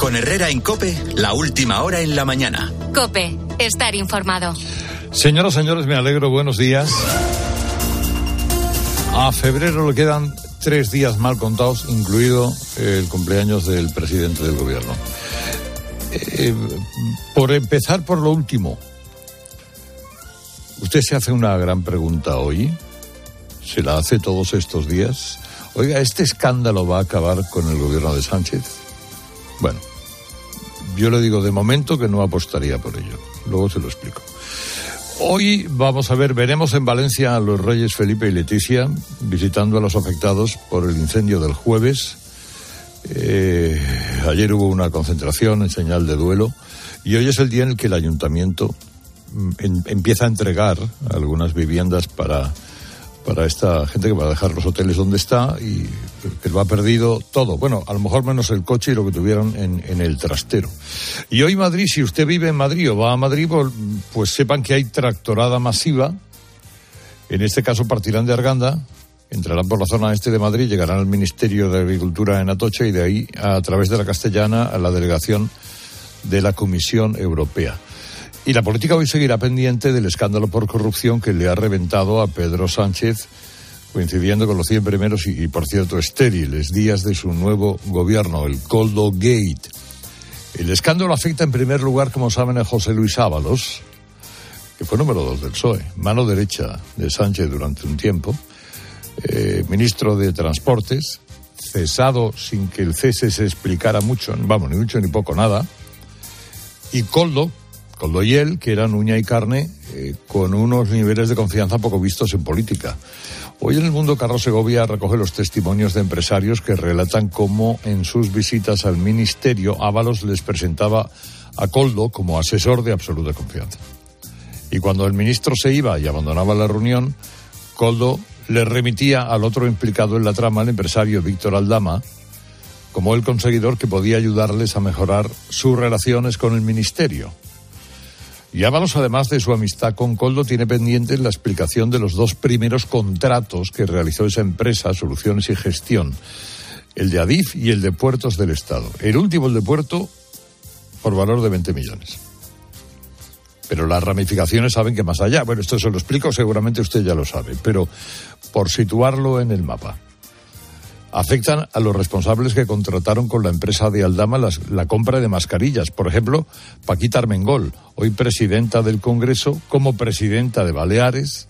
Con Herrera en Cope, la última hora en la mañana. Cope, estar informado. Señoras, señores, me alegro. Buenos días. A febrero le quedan tres días mal contados, incluido el cumpleaños del presidente del gobierno. Eh, por empezar por lo último, usted se hace una gran pregunta hoy, se la hace todos estos días. Oiga, ¿este escándalo va a acabar con el gobierno de Sánchez? Bueno, yo le digo de momento que no apostaría por ello. Luego se lo explico. Hoy vamos a ver, veremos en Valencia a los reyes Felipe y Leticia visitando a los afectados por el incendio del jueves. Eh, ayer hubo una concentración en señal de duelo y hoy es el día en el que el ayuntamiento mm, empieza a entregar algunas viviendas para para esta gente que va a dejar los hoteles donde está y que lo ha perdido todo. Bueno, a lo mejor menos el coche y lo que tuvieron en, el trastero. Y hoy Madrid, si usted vive en Madrid o va a Madrid, pues, sepan que hay tractorada masiva. En este caso partirán de Arganda, entrarán por la zona este de Madrid, llegarán al Ministerio de Agricultura en Atocha y de ahí a través de la Castellana a la delegación de la Comisión Europea. Y la política hoy seguirá pendiente del escándalo por corrupción que le ha reventado a Pedro Sánchez, coincidiendo con los 100 primeros y, por cierto, estériles días de su nuevo gobierno, el Coldo Gate. El escándalo afecta en primer lugar, como saben, a José Luis Ábalos, que fue número dos del PSOE, mano derecha de Sánchez durante un tiempo, eh, ministro de Transportes, cesado sin que el cese se explicara mucho, vamos, ni mucho ni poco nada, y Coldo, Coldoyel, que eran uña y carne, eh, con unos niveles de confianza poco vistos en política. Hoy en el mundo Carlos Segovia recoge los testimonios de empresarios que relatan cómo en sus visitas al ministerio Ábalos les presentaba a Coldo como asesor de absoluta confianza. Y cuando el ministro se iba y abandonaba la reunión, Coldo le remitía al otro implicado en la trama, el empresario Víctor Aldama, como el conseguidor que podía ayudarles a mejorar sus relaciones con el ministerio. Y Ábalos, además de su amistad con Coldo, tiene pendiente la explicación de los dos primeros contratos que realizó esa empresa, Soluciones y Gestión, el de Adif y el de Puertos del Estado. El último, el de Puerto, por valor de 20 millones. Pero las ramificaciones saben que más allá, bueno, esto se lo explico, seguramente usted ya lo sabe, pero por situarlo en el mapa afectan a los responsables que contrataron con la empresa de Aldama la compra de mascarillas. Por ejemplo, Paquita Armengol, hoy presidenta del Congreso, como presidenta de Baleares,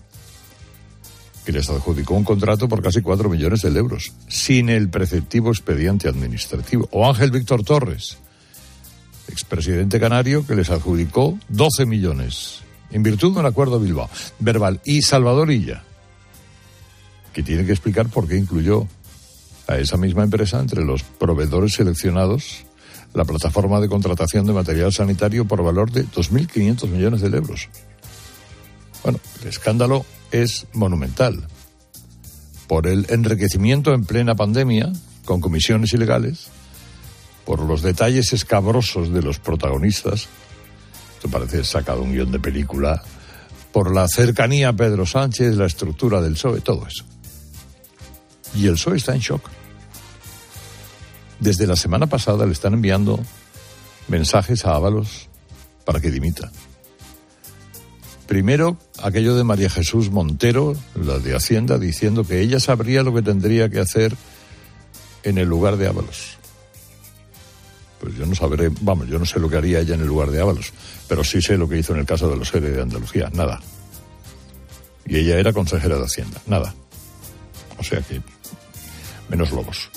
que les adjudicó un contrato por casi cuatro millones de euros, sin el preceptivo expediente administrativo. O Ángel Víctor Torres, expresidente canario, que les adjudicó 12 millones, en virtud de un acuerdo Bilbao, verbal. Y Salvador Illa, que tiene que explicar por qué incluyó a esa misma empresa entre los proveedores seleccionados la plataforma de contratación de material sanitario por valor de 2.500 millones de euros. Bueno, el escándalo es monumental. Por el enriquecimiento en plena pandemia, con comisiones ilegales, por los detalles escabrosos de los protagonistas, esto parece sacado un guion de película, por la cercanía a Pedro Sánchez, la estructura del PSOE, todo eso. Y el PSOE está en shock. Desde la semana pasada le están enviando mensajes a Ábalos para que dimita. Primero, aquello de María Jesús Montero, la de Hacienda, diciendo que ella sabría lo que tendría que hacer en el lugar de Ábalos. Pues yo no sabré, vamos, yo no sé lo que haría ella en el lugar de Ábalos, pero sí sé lo que hizo en el caso de los seres de Andalucía, nada. Y ella era consejera de Hacienda, nada. O sea que, menos lobos.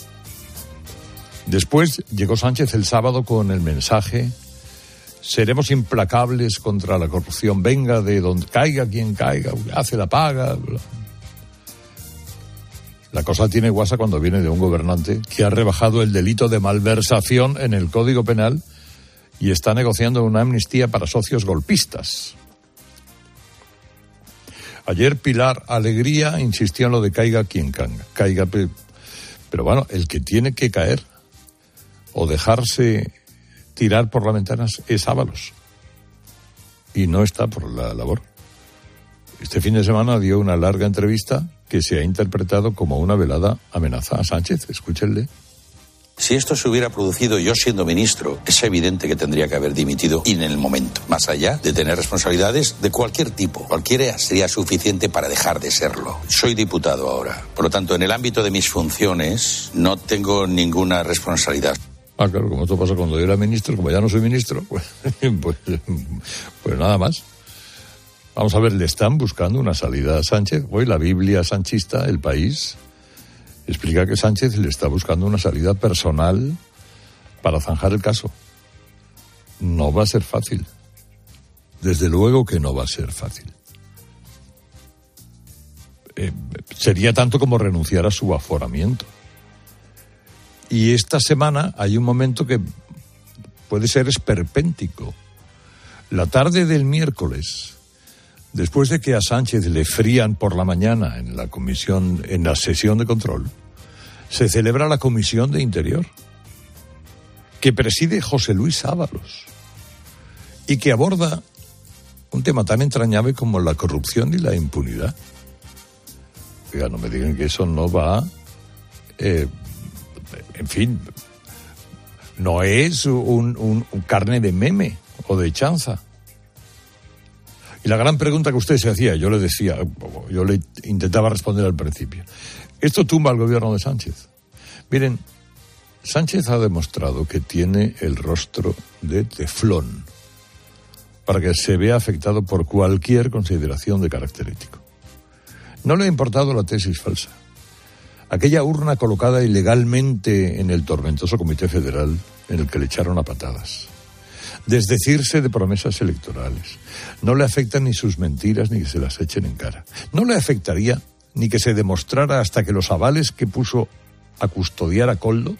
Después llegó Sánchez el sábado con el mensaje seremos implacables contra la corrupción, venga de donde caiga quien caiga, hace la paga. La cosa tiene guasa cuando viene de un gobernante que ha rebajado el delito de malversación en el Código Penal y está negociando una amnistía para socios golpistas. Ayer Pilar Alegría insistió en lo de caiga quien caiga. Pero bueno, el que tiene que caer o dejarse tirar por las ventanas es Ábalos. Y no está por la labor. Este fin de semana dio una larga entrevista que se ha interpretado como una velada amenaza a Sánchez. Escúchenle. Si esto se hubiera producido yo siendo ministro, es evidente que tendría que haber dimitido en el momento, más allá de tener responsabilidades de cualquier tipo. Cualquiera sería suficiente para dejar de serlo. Soy diputado ahora. Por lo tanto, en el ámbito de mis funciones no tengo ninguna responsabilidad. Ah, claro, como esto pasa cuando yo era ministro, como ya no soy ministro, pues, pues, pues nada más. Vamos a ver, le están buscando una salida a Sánchez. Hoy la Biblia sanchista, el país, explica que Sánchez le está buscando una salida personal para zanjar el caso. No va a ser fácil. Desde luego que no va a ser fácil. Eh, sería tanto como renunciar a su aforamiento. Y esta semana hay un momento que puede ser esperpéntico. La tarde del miércoles, después de que a Sánchez le frían por la mañana en la comisión, en la sesión de control, se celebra la comisión de Interior, que preside José Luis Ábalos y que aborda un tema tan entrañable como la corrupción y la impunidad. Oiga, no me digan que eso no va eh, en fin, no es un, carne de meme o de chanza. Y la gran pregunta que usted se hacía, yo le decía, yo le intentaba responder al principio. Esto tumba al gobierno de Sánchez. Miren, Sánchez ha demostrado que tiene el rostro de teflón para que se vea afectado por cualquier consideración de carácter ético. No le ha importado la tesis falsa aquella urna colocada ilegalmente en el tormentoso Comité Federal en el que le echaron a patadas. Desdecirse de promesas electorales. No le afectan ni sus mentiras ni que se las echen en cara. No le afectaría ni que se demostrara hasta que los avales que puso a custodiar a Coldo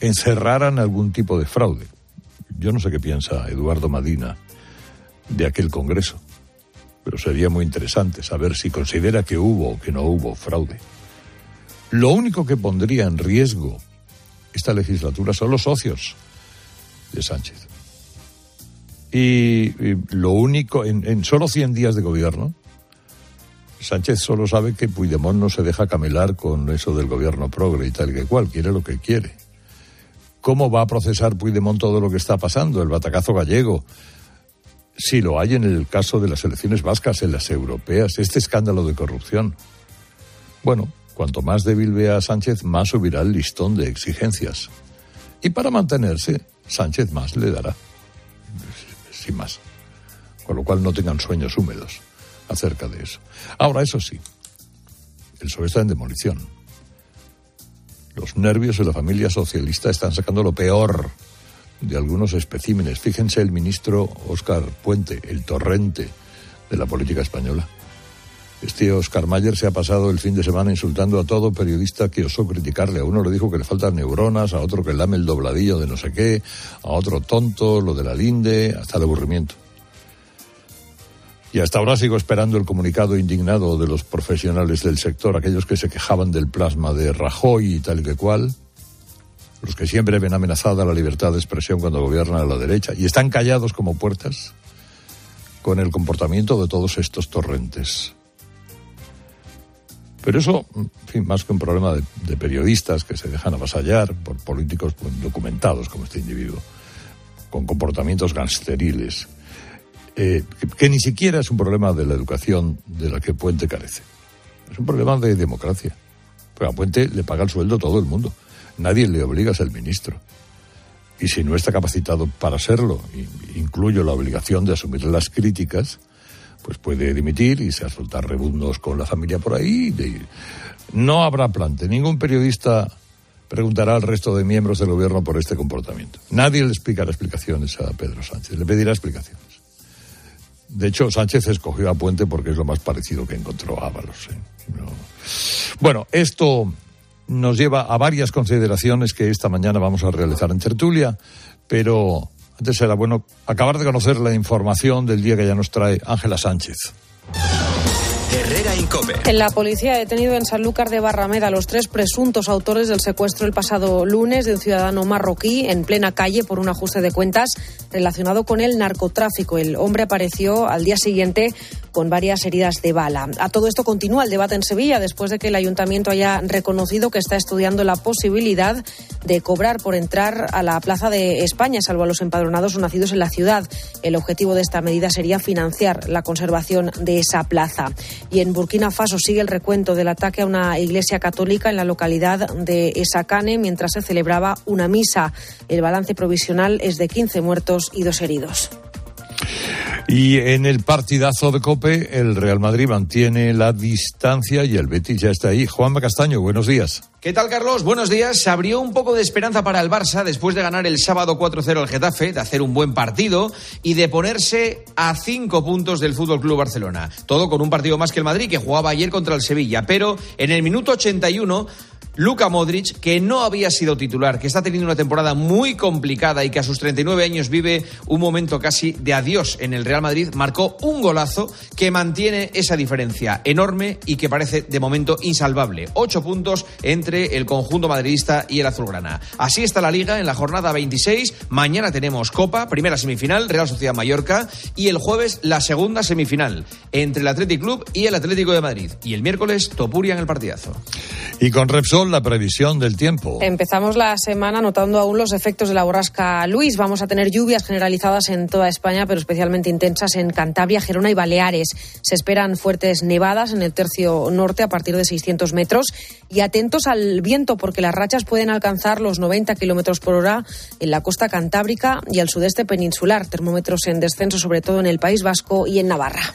encerraran algún tipo de fraude. Yo no sé qué piensa Eduardo Madina de aquel Congreso pero sería muy interesante saber si considera que hubo o que no hubo fraude. Lo único que pondría en riesgo esta legislatura son los socios de Sánchez. Y, lo único, en, en, solo 100 días de gobierno, Sánchez solo sabe que Puigdemont no se deja camelar con eso del gobierno progre y tal que cual, quiere lo que quiere. ¿Cómo va a procesar Puigdemont todo lo que está pasando? El batacazo gallego, si lo hay en el caso de las elecciones vascas, en las europeas, este escándalo de corrupción. Bueno, cuanto más débil vea a Sánchez, más subirá el listón de exigencias. Y para mantenerse, Sánchez más le dará. Sin más. Con lo cual no tengan sueños húmedos acerca de eso. Ahora, eso sí, el PSOE está en demolición. Los nervios de la familia socialista están sacando lo peor de algunos especímenes. Fíjense el ministro Óscar Puente, el torrente de la política española. Este Oscar Mayer se ha pasado el fin de semana insultando a todo periodista que osó criticarle. A uno le dijo que le faltan neuronas, a otro que lame el dobladillo de no sé qué, a otro tonto, lo de la linde, hasta el aburrimiento. Y hasta ahora sigo esperando el comunicado indignado de los profesionales del sector, aquellos que se quejaban del plasma de Rajoy y tal que cual, los que siempre ven amenazada la libertad de expresión cuando gobiernan a la derecha y están callados como puertas con el comportamiento de todos estos torrentes. Pero eso, en más que un problema de, periodistas que se dejan avasallar por políticos documentados como este individuo, con comportamientos gangsteriles, eh, que, ni siquiera es un problema de la educación de la que Puente carece. Es un problema de democracia. Porque a Puente le paga el sueldo todo el mundo. Nadie le obliga a ser ministro. Y si no está capacitado para serlo, incluyo la obligación de asumir las críticas, pues puede dimitir y se soltar rebundos con la familia por ahí. No habrá plante. Ningún periodista preguntará al resto de miembros del gobierno por este comportamiento. Nadie le explicará explicaciones a Pedro Sánchez, le pedirá explicaciones. De hecho, Sánchez escogió a Puente porque es lo más parecido que encontró a Ábalos. ¿eh? Bueno, esto nos lleva a varias consideraciones que esta mañana vamos a realizar en tertulia, pero antes será bueno acabar de conocer la información del día que ya nos trae Ángela Sánchez. En La policía ha detenido en Sanlúcar de Barrameda a los tres presuntos autores del secuestro el pasado lunes de un ciudadano marroquí en plena calle por un ajuste de cuentas relacionado con el narcotráfico. El hombre apareció al día siguiente con varias heridas de bala. A todo esto continúa el debate en Sevilla después de que el ayuntamiento haya reconocido que está estudiando la posibilidad de cobrar por entrar a la Plaza de España, salvo a los empadronados o nacidos en la ciudad. El objetivo de esta medida sería financiar la conservación de esa plaza. Y en Burkina Faso sigue el recuento del ataque a una iglesia católica en la localidad de Esacane mientras se celebraba una misa. El balance provisional es de 15 muertos y dos heridos. Y en el partidazo de Cope, el Real Madrid mantiene la distancia y el Betis ya está ahí. Juanma Castaño, buenos días. ¿Qué tal, Carlos? Buenos días. Se abrió un poco de esperanza para el Barça después de ganar el sábado 4-0 al Getafe, de hacer un buen partido y de ponerse a cinco puntos del Fútbol Club Barcelona. Todo con un partido más que el Madrid, que jugaba ayer contra el Sevilla. Pero en el minuto 81 Luka Modric, que no había sido titular, que está teniendo una temporada muy complicada y que a sus 39 años vive un momento casi de adiós en el Real Madrid, marcó un golazo que mantiene esa diferencia enorme y que parece de momento insalvable. Ocho puntos entre el conjunto madridista y el azulgrana. Así está la liga en la jornada 26. Mañana tenemos Copa, primera semifinal, Real Sociedad Mallorca, y el jueves la segunda semifinal entre el Athletic Club y el Atlético de Madrid. Y el miércoles Topuria en el partidazo. Y con Repsol la previsión del tiempo. Empezamos la semana notando aún los efectos de la borrasca Luis. Vamos a tener lluvias generalizadas en toda España, pero especialmente intensas en Cantabria, Gerona y Baleares. Se esperan fuertes nevadas en el tercio norte a partir de 600 metros. Y atentos al viento, porque las rachas pueden alcanzar los 90 kilómetros por hora en la costa cantábrica y al sudeste peninsular. Termómetros en descenso, sobre todo en el País Vasco y en Navarra.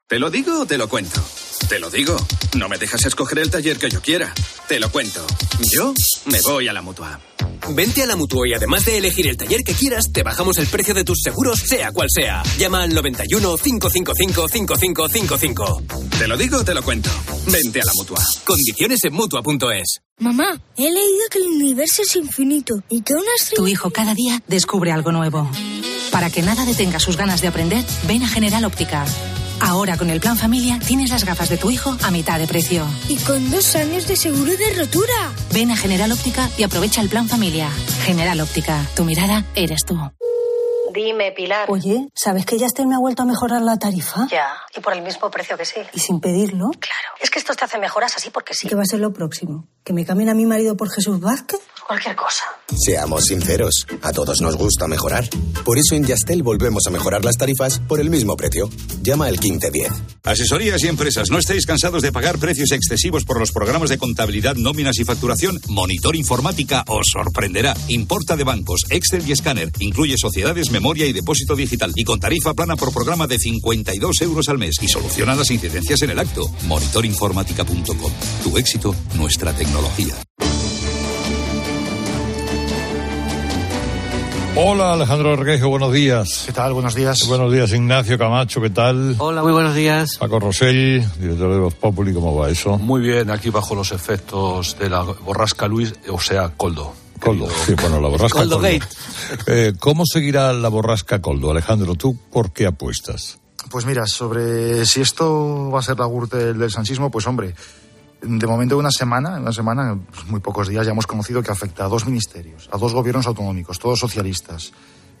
¿Te lo digo o te lo cuento? Te lo digo. No me dejas escoger el taller que yo quiera. Te lo cuento. Yo me voy a la mutua. Vente a la mutua y además de elegir el taller que quieras, te bajamos el precio de tus seguros, sea cual sea. Llama al 91 555 5555. Te lo digo o te lo cuento. Vente a la mutua. Condiciones en mutua.es. Mamá, he leído que el universo es infinito y que una Tu hijo cada día descubre algo nuevo. Para que nada detenga sus ganas de aprender, ven a General Óptica. Ahora con el plan familia tienes las gafas de tu hijo a mitad de precio. Y con dos años de seguro de rotura. Ven a General Óptica y aprovecha el plan familia. General Óptica, tu mirada eres tú. Dime, Pilar. Oye, ¿sabes que Yastel me ha vuelto a mejorar la tarifa? Ya, y por el mismo precio que sí. ¿Y sin pedirlo? Claro, es que esto te hace mejoras así porque sí. ¿Qué va a ser lo próximo? ¿Que me cambien a mi marido por Jesús Vázquez? Cualquier cosa. Seamos sinceros, a todos nos gusta mejorar. Por eso en Yastel volvemos a mejorar las tarifas por el mismo precio. Llama al 1510. Asesorías y empresas, ¿no estáis cansados de pagar precios excesivos por los programas de contabilidad, nóminas y facturación? Monitor Informática os sorprenderá. Importa de bancos, Excel y escáner. Incluye sociedades, memoria y depósito digital. Y con tarifa plana por programa de 52 euros al mes. Y soluciona las incidencias en el acto. Monitorinformática.com. Tu éxito, nuestra tecnología. Hola Alejandro Reguejo, buenos días. ¿Qué tal? Buenos días. Buenos días Ignacio Camacho, ¿qué tal? Hola, muy buenos días. Paco Rosell, director de Voz Populi, ¿cómo va eso? Muy bien, aquí bajo los efectos de la borrasca Luis, o sea, Coldo. Coldo, sí, bueno, la borrasca Coldo. Coldo. Gate. Eh, ¿Cómo seguirá la borrasca Coldo? Alejandro, ¿tú por qué apuestas? Pues mira, sobre si esto va a ser la gurte del, del sanchismo, pues hombre, de momento una semana, una semana, pues muy pocos días ya hemos conocido que afecta a dos ministerios, a dos gobiernos autonómicos, todos socialistas.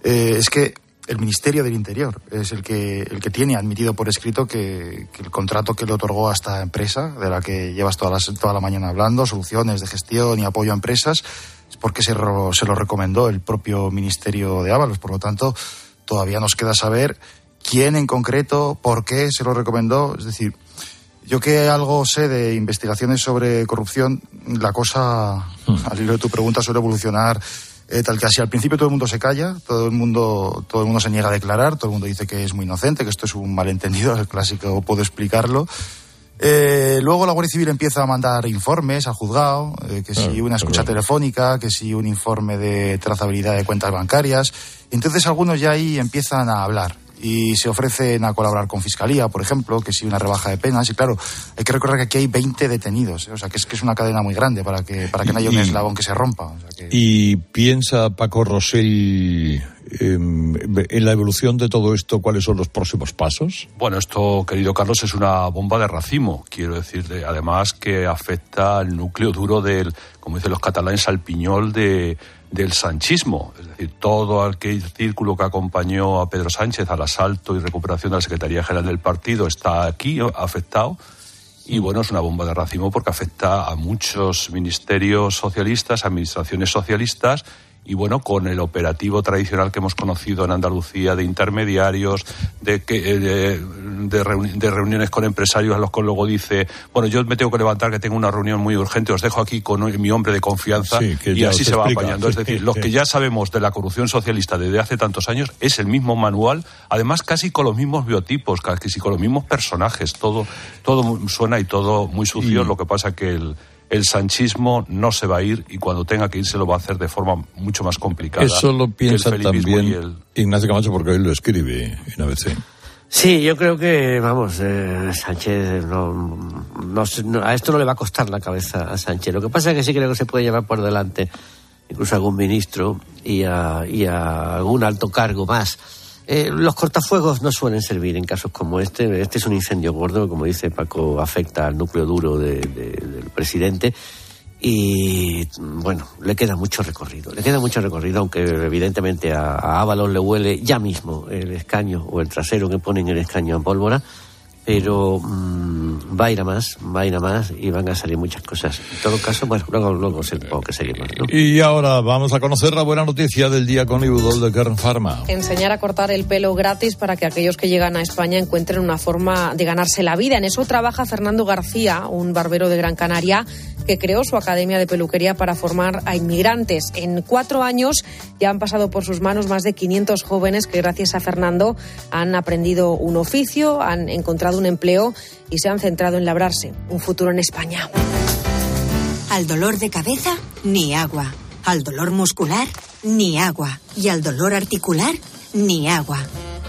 Eh, es que el Ministerio del Interior es el que, el que tiene admitido por escrito que, el contrato que le otorgó a esta empresa, de la que llevas toda la, toda la mañana hablando, soluciones de gestión y apoyo a empresas, es porque se, ro, se lo recomendó el propio Ministerio de Ábalos. Por lo tanto, todavía nos queda saber quién en concreto, por qué se lo recomendó. Es decir, yo que algo sé de investigaciones sobre corrupción, la cosa, al hilo de tu pregunta, suele evolucionar eh, tal que así. Al principio todo el mundo se calla, todo el mundo, todo el mundo se niega a declarar, todo el mundo dice que es muy inocente, que esto es un malentendido, el clásico puedo explicarlo. Eh, luego la Guardia Civil empieza a mandar informes al juzgado, eh, que si Claro, una escucha telefónica, que si un informe de trazabilidad de cuentas bancarias. Entonces algunos ya ahí empiezan a hablar y se ofrecen a colaborar con Fiscalía, por ejemplo, que si una rebaja de penas. Y claro, hay que recordar que aquí hay 20 detenidos, ¿eh? o sea que es que es una cadena muy grande para que, para que no haya un Y- eslabón que se rompa. o sea que- ¿Y piensa Paco Rosell em, en la evolución de todo esto cuáles son los próximos pasos? Bueno, esto, querido Carlos, es una bomba de racimo. Quiero decir, de- además que afecta al núcleo duro del, como dicen los catalanes, al piñol de, del sanchismo. Es decir, todo aquel círculo que acompañó a Pedro Sánchez al asalto y recuperación de la Secretaría General del Partido está aquí eh, afectado. Y bueno, es una bomba de racimo porque afecta a muchos ministerios socialistas, administraciones socialistas, y bueno, con el operativo tradicional que hemos conocido en Andalucía de intermediarios, de, que, eh, de, de reuni- de reuniones con empresarios a los que luego dice, bueno, yo me tengo que levantar que tengo una reunión muy urgente, os dejo aquí con mi hombre de confianza Sí, y así se va apañando. es decir, los que ya sabemos de la corrupción socialista desde hace tantos años es el mismo manual, además casi con los mismos biotipos, casi con los mismos personajes, todo, todo suena y todo muy sucio, Y- lo que pasa que el, el sanchismo no se va a ir y cuando tenga que irse lo va a hacer de forma mucho más complicada. Eso lo que el piensa también y el- Ignacio Camacho porque él lo escribe en ABC. Sí, yo creo que, vamos, eh, Sánchez no, no se- no- a esto no le va a costar la cabeza a Sánchez. Lo que pasa es que sí creo que se puede llevar por delante incluso a algún ministro y a, y a algún alto cargo más. Eh, los cortafuegos no suelen servir en casos como este. Este es un incendio gordo, como dice Paco, afecta al núcleo duro de- de- del presidente. Y bueno, le queda mucho recorrido. Le queda mucho recorrido, aunque evidentemente a, a le huele ya mismo el escaño o el trasero que ponen el escaño en pólvora. Pero mm, va a ir a más, va a ir a más y van a salir muchas cosas. En todo caso, bueno, luego, luego se supongo que seguimos. ¿no? Y ahora vamos a conocer la buena noticia del día con Ibudol de Kern Pharma. Enseñar a cortar el pelo gratis para que aquellos que llegan a España encuentren una forma de ganarse la vida. En eso trabaja Fernando García, un barbero de Gran Canaria, que creó su academia de peluquería para formar a inmigrantes. En cuatro años ya han pasado por sus manos más de 500 jóvenes que gracias a Fernando han aprendido un oficio, han encontrado un empleo y se han centrado en labrarse un futuro en España. Al dolor de cabeza, ni agua. Al dolor muscular, ni agua. Y al dolor articular, ni agua.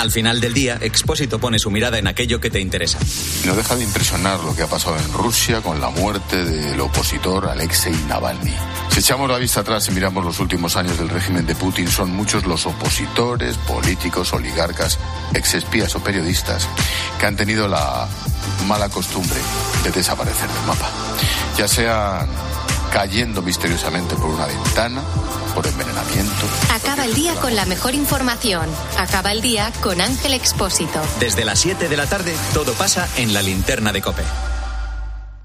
Al final del día, Expósito pone su mirada en aquello que te interesa. No deja de impresionar lo que ha pasado en Rusia con la muerte del opositor Alexei Navalny. Si echamos la vista atrás y miramos los últimos años del régimen de Putin, son muchos los opositores, políticos, oligarcas, exespías o periodistas que han tenido la mala costumbre de desaparecer del mapa. Ya sean cayendo misteriosamente por una ventana, por envenenamiento, Acaba el día con la mejor información. Acaba el día con Ángel Expósito. Desde las 7 de la tarde, todo pasa en la linterna de Cope.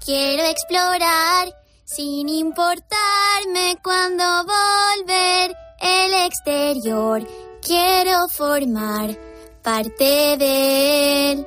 Quiero explorar sin importarme cuando volver el exterior. Quiero formar parte de él.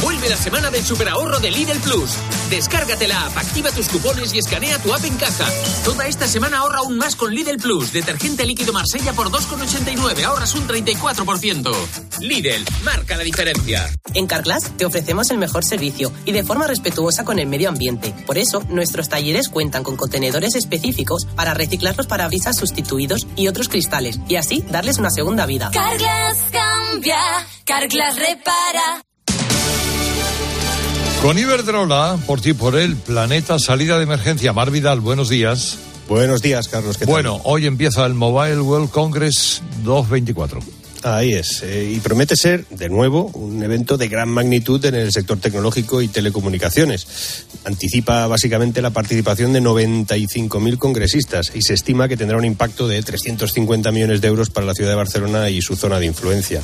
Vuelve la semana del superahorro de Lidl Plus. Descárgate la app, activa tus cupones y escanea tu app en caja. Toda esta semana ahorra aún más con Lidl Plus. Detergente líquido Marsella por 2,89. Ahorras un 34%. Lidl, marca la diferencia. En Carglass te ofrecemos el mejor servicio y de forma respetuosa con el medio ambiente. Por eso, nuestros talleres cuentan con contenedores específicos para reciclar los parabrisas sustituidos y otros cristales y así darles una segunda vida. Carglass cambia, Carglass repara. Con Iberdrola, por ti por el planeta, salida de emergencia. Mar Vidal, buenos días. Buenos días, Carlos. ¿qué tal? Bueno, hoy empieza el Mobile World Congress 224. Ahí es. Eh, y promete ser, de nuevo, un evento de gran magnitud en el sector tecnológico y telecomunicaciones. Anticipa básicamente la participación de 95.000 congresistas y se estima que tendrá un impacto de 350 millones de euros para la ciudad de Barcelona y su zona de influencia.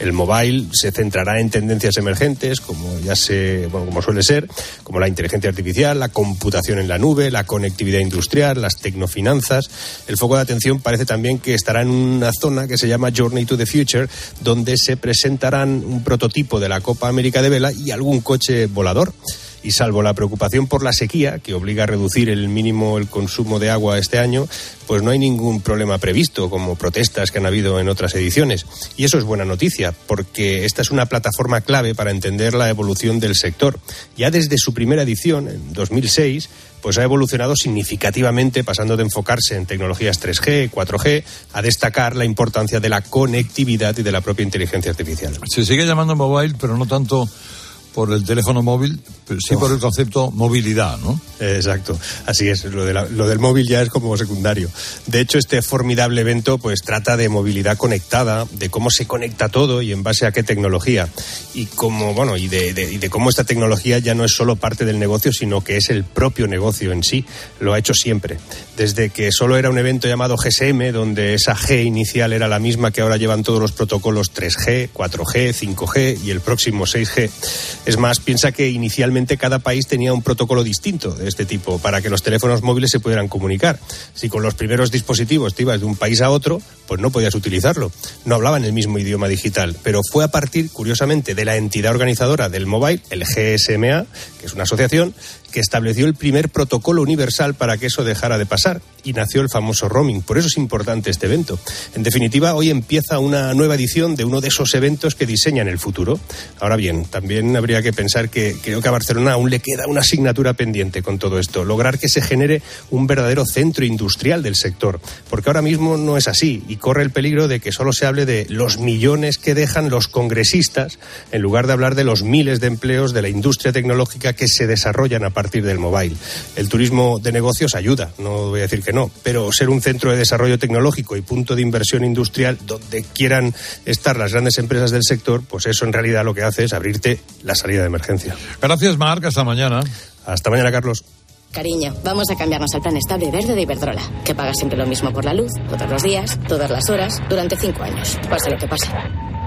El mobile se centrará en tendencias emergentes, como ya se, bueno, como suele ser, como la inteligencia artificial, la computación en la nube, la conectividad industrial, las tecnofinanzas. El foco de atención parece también que estará en una zona que se llama Journey to the Future, donde se presentarán un prototipo de la Copa América de Vela y algún coche volador y salvo la preocupación por la sequía, que obliga a reducir el mínimo el consumo de agua este año, pues no hay ningún problema previsto, como protestas que han habido en otras ediciones. Y eso es buena noticia, porque esta es una plataforma clave para entender la evolución del sector. Ya desde su primera edición, en 2006, pues ha evolucionado significativamente, pasando de enfocarse en tecnologías 3G, 4G, a destacar la importancia de la conectividad y de la propia inteligencia artificial. Se sigue llamando mobile, pero no tanto por el teléfono móvil, pero sí por el concepto movilidad, ¿no? Exacto, así es, lo, de lo, del móvil ya es como secundario. De hecho, este formidable evento pues trata de movilidad conectada, de cómo se conecta todo y en base a qué tecnología. Y cómo, bueno, y de, y de cómo esta tecnología ya no es solo parte del negocio, sino que es el propio negocio en sí. Lo ha hecho siempre. Desde que solo era un evento llamado GSM, donde esa G inicial era la misma que ahora llevan todos los protocolos 3G, 4G, 5G y el próximo 6G es más, piensa que inicialmente cada país tenía un protocolo distinto de este tipo para que los teléfonos móviles se pudieran comunicar. Si con los primeros dispositivos te ibas de un país a otro, pues no podías utilizarlo. No hablaban el mismo idioma digital. Pero fue a partir, curiosamente, de la entidad organizadora del mobile, el GSMA, que es una asociación, que estableció el primer protocolo universal para que eso dejara de pasar y nació el famoso roaming. Por eso es importante este evento. En definitiva, hoy empieza una nueva edición de uno de esos eventos que diseñan el futuro. Ahora bien, también habría que pensar que creo que a Barcelona aún le queda una asignatura pendiente con todo esto, lograr que se genere un verdadero centro industrial del sector, porque ahora mismo no es así y corre el peligro de que solo se hable de los millones que dejan los congresistas en lugar de hablar de los miles de empleos de la industria tecnológica que se desarrollan a partir del mobile. El turismo de negocios ayuda, no voy a decir que no, pero ser un centro de desarrollo tecnológico y punto de inversión industrial donde quieran estar las grandes empresas del sector, pues eso en realidad lo que hace es abrirte la salida de emergencia. Gracias, Marc. Hasta mañana. Hasta mañana, Carlos. Cariño, vamos a cambiarnos al plan estable verde de Iberdrola, que paga siempre lo mismo por la luz, todos los días, todas las horas, durante cinco años, pase lo que pase.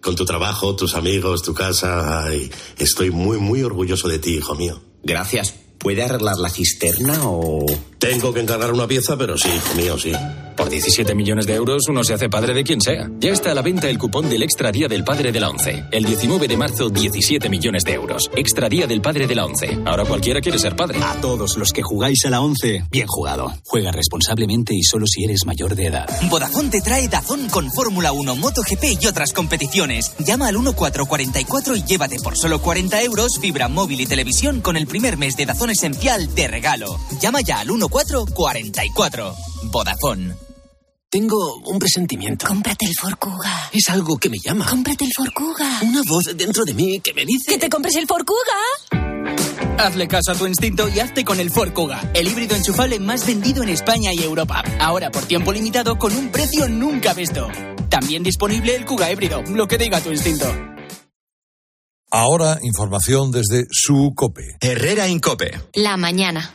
con tu trabajo, tus amigos, tu casa. Ay, estoy muy, muy orgulloso de ti, hijo mío. Gracias. ¿Puede arreglar la cisterna o...? Tengo que encargar una pieza, pero sí, hijo mío, sí. Por 17 millones de euros uno se hace padre de quien sea. Ya está a la venta el cupón del Extra Día del Padre de la ONCE. El 19 de marzo, 17 millones de euros. Extra Día del Padre de la ONCE. Ahora cualquiera quiere ser padre. A todos los que jugáis a la ONCE, bien jugado. Juega responsablemente y solo si eres mayor de edad. Vodafone te trae Dazón con Fórmula 1, MotoGP y otras competiciones. Llama al 1444 y llévate por solo 40 euros fibra móvil y televisión con el primer mes de Dazón Esencial de regalo. Llama ya al 1444. Vodafone. Tengo un presentimiento. Cómprate el Forcuga. Es algo que me llama. Cómprate el Forcuga. Una voz dentro de mí que me dice... ¡Que te compres el Forcuga! Hazle caso a tu instinto y hazte con el Forcuga, el híbrido enchufable más vendido en España y Europa. Ahora por tiempo limitado con un precio nunca visto. También disponible el Cuga híbrido, lo que diga tu instinto. Ahora información desde su COPE. Herrera Incope. La mañana.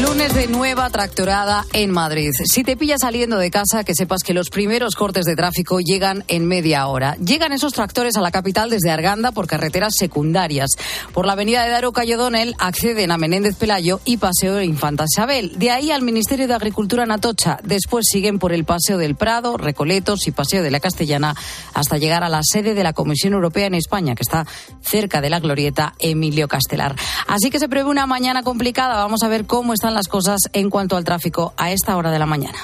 Lunes de nueva tractorada en Madrid. Si te pillas saliendo de casa, que sepas que los primeros cortes de tráfico llegan en media hora. Llegan esos tractores a la capital desde Arganda por carreteras secundarias. Por la avenida de Daroca y O'Donnell acceden a Menéndez Pelayo y Paseo de Infanta Isabel. De ahí al Ministerio de Agricultura en Atocha. Después siguen por el Paseo del Prado, Recoletos y Paseo de la Castellana hasta llegar a la sede de la Comisión Europea en España, que está cerca de la glorieta Emilio Castelar. Así que se prevé una mañana complicada. Vamos a ver cómo están las cosas en cuanto al tráfico a esta hora de la mañana.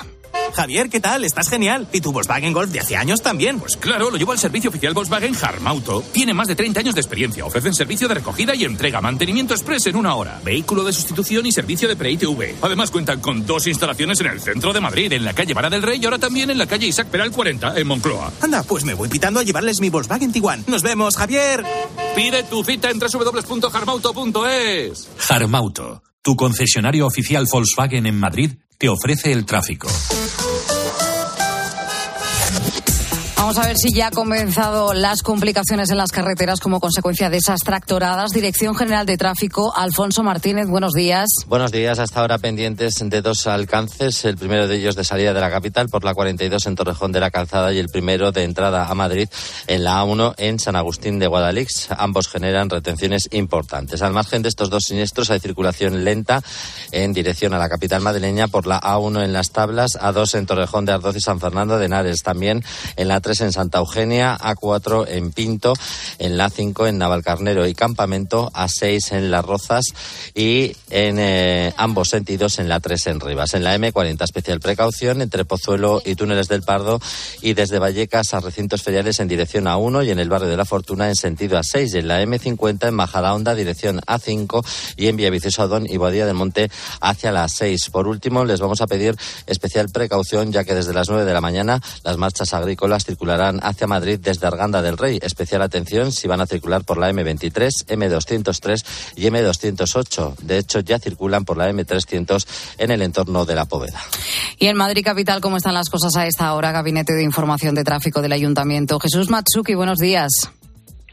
Javier, ¿qué tal? Estás genial. ¿Y tu Volkswagen Golf de hace años también? Pues claro, lo llevo al servicio oficial Volkswagen Harmauto. Tiene más de 30 años de experiencia. Ofrecen servicio de recogida y entrega, mantenimiento express en una hora, vehículo de sustitución y servicio de pre-ITV. Además cuentan con dos instalaciones en el centro de Madrid, en la calle Vara del Rey y ahora también en la calle Isaac Peral 40, en Moncloa. Anda, pues me voy pitando a llevarles mi Volkswagen Tiguan. Nos vemos, Javier. Pide tu cita en www.harmauto.es. Harmauto, tu concesionario oficial Volkswagen en Madrid, te ofrece el tráfico. Vamos a ver si ya ha comenzado las complicaciones en las carreteras como consecuencia de esas tractoradas. Dirección General de Tráfico, Alfonso Martínez, buenos días. Buenos días, hasta ahora pendientes de dos alcances, el primero de ellos de salida de la capital por la 42 en Torrejón de la Calzada y el primero de entrada a Madrid en la A1 en San Agustín de Guadalix. Ambos generan retenciones importantes. Al margen de estos dos siniestros hay circulación lenta en dirección a la capital madrileña por la A1 en Las Tablas, A2 en Torrejón de Ardoz y San Fernando de Henares, también en la 3 en Santa Eugenia, A4 en Pinto, en la 5 en Navalcarnero y Campamento, A6 en Las Rozas y en eh, ambos sentidos en la 3 en Rivas. En la M40 especial precaución entre Pozuelo y Túneles del Pardo y desde Vallecas a recintos feriales en dirección A1 y en el barrio de la Fortuna en sentido A6 y en la M50 en Majadahonda dirección A5 y en Villaviciosa Odón y Boadilla del Monte hacia la 6. Por último, les vamos a pedir especial precaución ya que desde las 9 de la mañana las marchas agrícolas circularán hacia Madrid desde Arganda del Rey. Especial atención si van a circular por la M23, M203 y M208. De hecho, ya circulan por la M300 en el entorno de la Póveda. Y en Madrid Capital, ¿cómo están las cosas a esta hora? Gabinete de Información de Tráfico del Ayuntamiento. Jesús Matsuki, buenos días.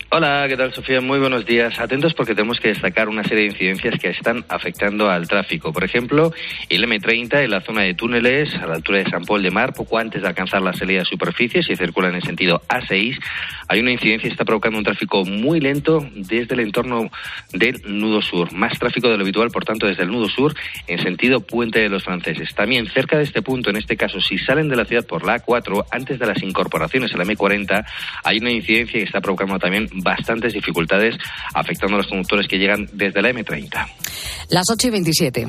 Hola, ¿qué tal Sofía? Muy buenos días. Atentos porque tenemos que destacar una serie de incidencias que están afectando al tráfico. Por ejemplo, el M30 en la zona de túneles, a la altura de San Paul de Mar, poco antes de alcanzar la salida de superficie, si circula en el sentido A6, hay una incidencia que está provocando un tráfico muy lento desde el entorno del nudo sur. Más tráfico de lo habitual, por tanto, desde el nudo sur en sentido Puente de los Franceses. También cerca de este punto, en este caso, si salen de la ciudad por la A4, antes de las incorporaciones a la M40, hay una incidencia que está provocando también bastantes dificultades afectando a los conductores que llegan desde la M30. Las 8 y 27.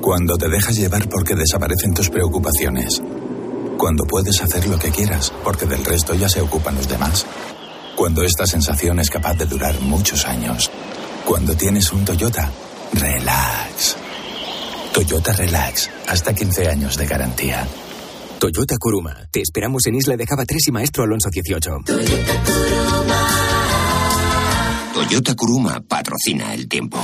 Cuando te dejas llevar porque desaparecen tus preocupaciones. Cuando puedes hacer lo que quieras porque del resto ya se ocupan los demás. Cuando esta sensación es capaz de durar muchos años. Cuando tienes un Toyota, relax. Toyota Relax, hasta 15 años de garantía. Toyota Kuruma. Te esperamos en Isla de Java 3 y Maestro Alonso 18. Toyota Kuruma patrocina el tiempo.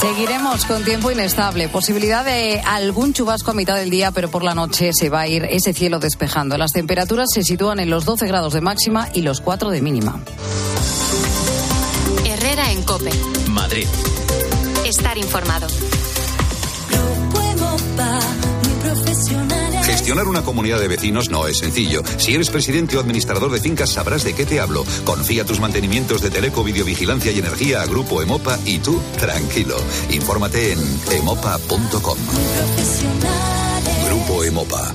Seguiremos con tiempo inestable. Posibilidad de algún chubasco a mitad del día, pero por la noche se va a ir ese cielo despejando. Las temperaturas se sitúan en los 12 grados de máxima y los 4 de mínima. Herrera en Cope. Madrid. Estar informado. Gestionar una comunidad de vecinos no es sencillo. Si eres presidente o administrador de fincas sabrás de qué te hablo. Confía tus mantenimientos de teleco, videovigilancia y energía a Grupo Emopa y tú, tranquilo. Infórmate en emopa.com. Grupo Emopa.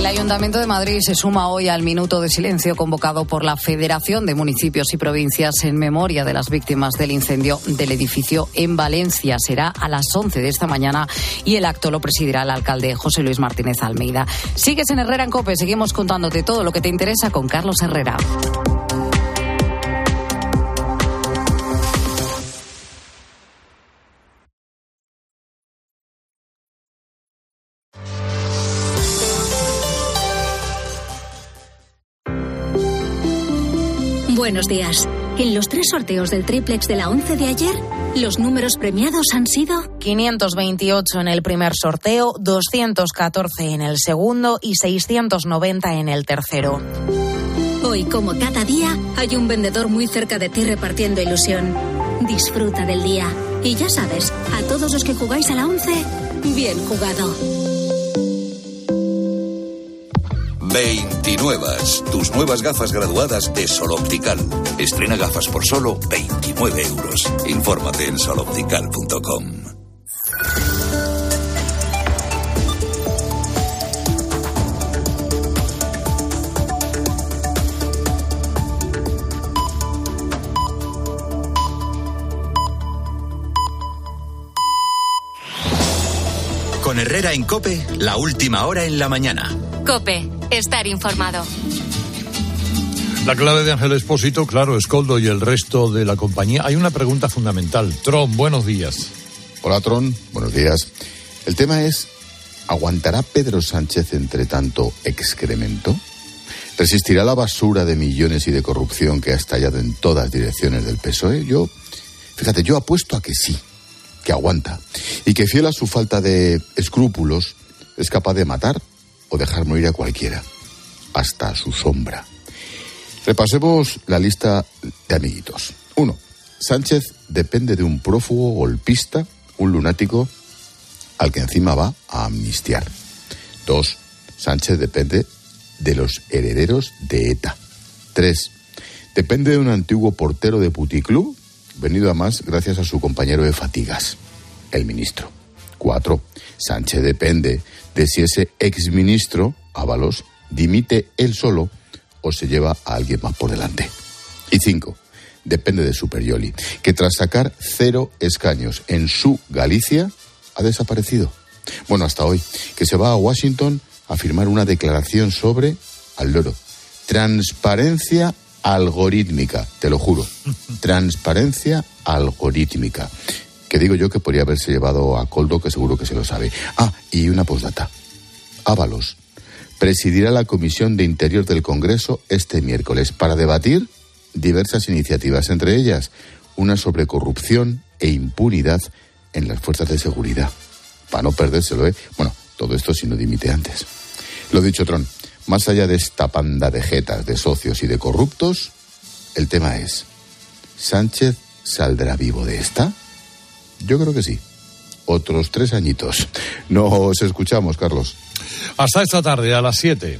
El Ayuntamiento de Madrid se suma hoy al minuto de silencio convocado por la Federación de Municipios y Provincias en memoria de las víctimas del incendio del edificio en Valencia. Será a las 11 de esta mañana y el acto lo presidirá el alcalde José Luis Martínez Almeida. Sigues en Herrera en Cope, seguimos contándote todo lo que te interesa con Carlos Herrera. Buenos días. En los tres sorteos del triplex de la 11 de ayer, los números premiados han sido 528 en el primer sorteo, 214 en el segundo y 690 en el tercero. Hoy, como cada día, hay un vendedor muy cerca de ti repartiendo ilusión. Disfruta del día. Y ya sabes, a todos los que jugáis a la 11, bien jugado. 29. Tus nuevas gafas graduadas de Sol Optical. Estrena gafas por solo 29 euros. Infórmate en soloptical.com. Con Herrera en Cope, la última hora en la mañana. Cope, estar informado. La clave de Ángel Espósito, claro, Escoldo y el resto de la compañía. Hay una pregunta fundamental. Tron, buenos días. Hola, Tron, buenos días. El tema es, ¿aguantará Pedro Sánchez entre tanto excremento? ¿Resistirá la basura de millones y de corrupción que ha estallado en todas direcciones del PSOE? Yo, fíjate, yo apuesto a que sí, que aguanta. Y que fiel a su falta de escrúpulos, es capaz de matar o dejar morir a cualquiera, hasta su sombra. Repasemos la lista de amiguitos. Uno, Sánchez depende de un prófugo golpista, un lunático, al que encima va a amnistiar. Dos, Sánchez depende de los herederos de ETA. Tres, depende de un antiguo portero de puticlub, venido a más gracias a su compañero de fatigas, el ministro. Cuatro, Sánchez depende de si ese exministro, Ábalos, dimite él solo o se lleva a alguien más por delante. Y cinco, depende de Superioli, que tras sacar cero escaños en su Galicia, ha desaparecido. Bueno, hasta hoy, que se va a Washington a firmar una declaración sobre, al loro, transparencia algorítmica, te lo juro, transparencia algorítmica. Que digo yo que podría haberse llevado a Coldo, que seguro que se lo sabe. Ah, y una postdata. Ábalos presidirá la Comisión de Interior del Congreso este miércoles para debatir diversas iniciativas, entre ellas una sobre corrupción e impunidad en las fuerzas de seguridad. Para no perdérselo, ¿eh? Bueno, todo esto si no dimite antes. Lo dicho, Tron, más allá de esta panda de jetas, de socios y de corruptos, el tema es, ¿Sánchez saldrá vivo de esta? Yo creo que sí. Otros tres añitos. Nos escuchamos, Carlos. Hasta esta tarde, a las 7.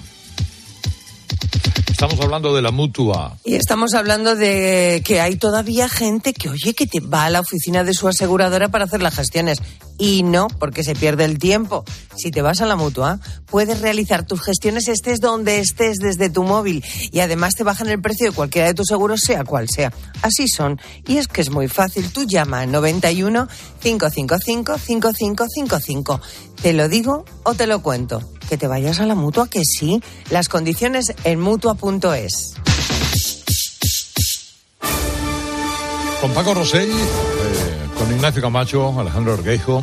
Estamos hablando de la mutua. Y estamos hablando de que hay todavía gente que, oye, que te va a la oficina de su aseguradora para hacer las gestiones. Y no, porque se pierde el tiempo. Si te vas a la mutua, puedes realizar tus gestiones estés donde estés desde tu móvil. Y además te bajan el precio de cualquiera de tus seguros, sea cual sea. Así son. Y es que es muy fácil. Tú llama al 91 555 5555. ¿Te lo digo o te lo cuento? Que te vayas a la mutua, que sí. Las condiciones en mutua.es. Con Paco Rosell, eh, Ignacio Camacho, Alejandro Orguejo,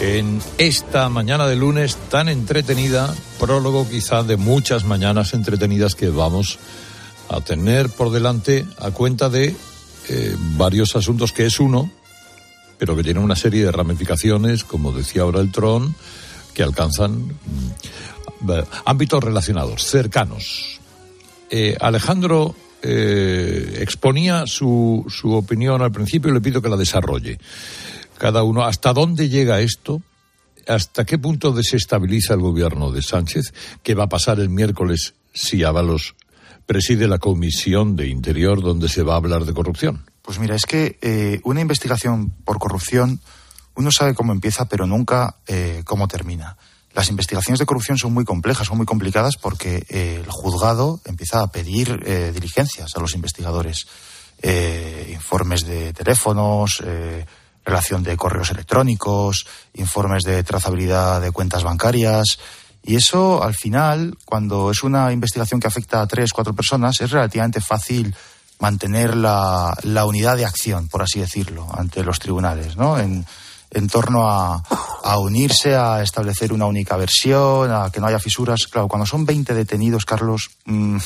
en esta mañana de lunes tan entretenida, prólogo quizá de muchas mañanas entretenidas que vamos a tener por delante a cuenta de eh, varios asuntos que es uno, pero que tiene una serie de ramificaciones, como decía ahora el Tron, que alcanzan mm, ámbitos relacionados, cercanos. Eh, Alejandro eh, exponía su, su opinión al principio y le pido que la desarrolle. Cada uno, ¿hasta dónde llega esto? ¿Hasta qué punto desestabiliza el gobierno de Sánchez? ¿Qué va a pasar el miércoles si Ábalos preside la Comisión de Interior donde se va a hablar de corrupción? Pues mira, es que eh, una investigación por corrupción uno sabe cómo empieza, pero nunca eh, cómo termina. Las investigaciones de corrupción son muy complejas, son muy complicadas porque eh, el juzgado empieza a pedir eh, diligencias a los investigadores, eh, informes de teléfonos, eh, relación de correos electrónicos, informes de trazabilidad de cuentas bancarias. Y eso, al final, cuando es una investigación que afecta a tres, cuatro personas, es relativamente fácil mantener la, la unidad de acción, por así decirlo, ante los tribunales, ¿no? En, en torno a, a, unirse, a establecer una única versión, a que no haya fisuras. Claro, cuando son 20 detenidos, Carlos, mmm,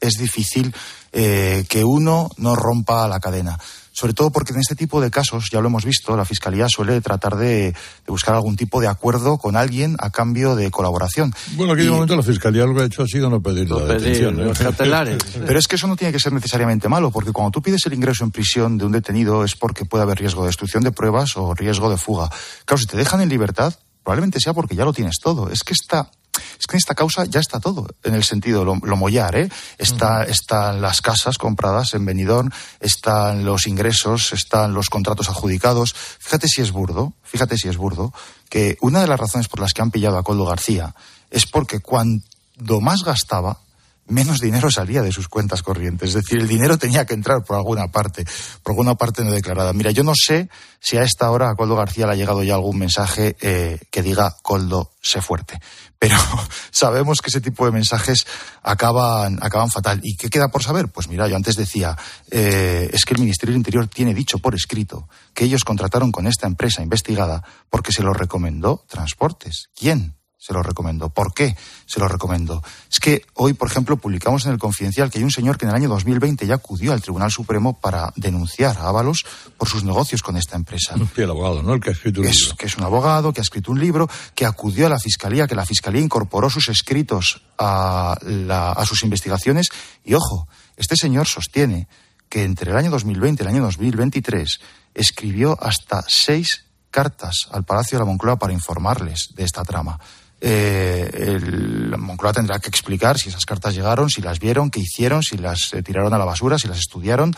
es difícil eh, que uno no rompa la cadena. Sobre todo porque en este tipo de casos, ya lo hemos visto, la Fiscalía suele tratar de, de buscar algún tipo de acuerdo con alguien a cambio de colaboración. Bueno, aquí y... de momento la Fiscalía lo que ha hecho ha sido no pedir no la pedir, detención. ¿eh? Los. Pero es que eso no tiene que ser necesariamente malo, porque cuando tú pides el ingreso en prisión de un detenido es porque puede haber riesgo de destrucción de pruebas o riesgo de fuga. Claro, si te dejan en libertad, probablemente sea porque ya lo tienes todo. Es que esta Es que en esta causa ya está todo, en el sentido, lo, lo mollar, ¿eh? Está, Están las casas compradas en Benidorm, están los ingresos, están los contratos adjudicados. Fíjate si es burdo, fíjate si es burdo, que una de las razones por las que han pillado a Coldo García es porque cuando más gastaba, menos dinero salía de sus cuentas corrientes. Es decir, el dinero tenía que entrar por alguna parte, por alguna parte no declarada. Mira, yo no sé si a esta hora a Coldo García le ha llegado ya algún mensaje eh, que diga Coldo, sé fuerte. Pero sabemos que ese tipo de mensajes acaban, acaban fatal. ¿Y qué queda por saber? Pues mira, yo antes decía, eh, es que el Ministerio del Interior tiene dicho por escrito que ellos contrataron con esta empresa investigada porque se lo recomendó Transportes. ¿Quién? Se lo recomendó. ¿Por qué se lo recomendó? Es que hoy, por ejemplo, publicamos en el Confidencial que hay un señor que en el año 2020 ya acudió al Tribunal Supremo para denunciar a Ábalos por sus negocios con esta empresa. el abogado, ¿no? El que ha escrito un es, libro. Que es un abogado, que ha escrito un libro, que acudió a la Fiscalía, que la Fiscalía incorporó sus escritos a, la, a sus investigaciones. Y ojo, este señor sostiene que entre el año 2020 y el año 2023 escribió hasta seis cartas al Palacio de la Moncloa para informarles de esta trama eh, el Moncloa tendrá que explicar si esas cartas llegaron, si las vieron, qué hicieron, si las eh, tiraron a la basura, si las estudiaron.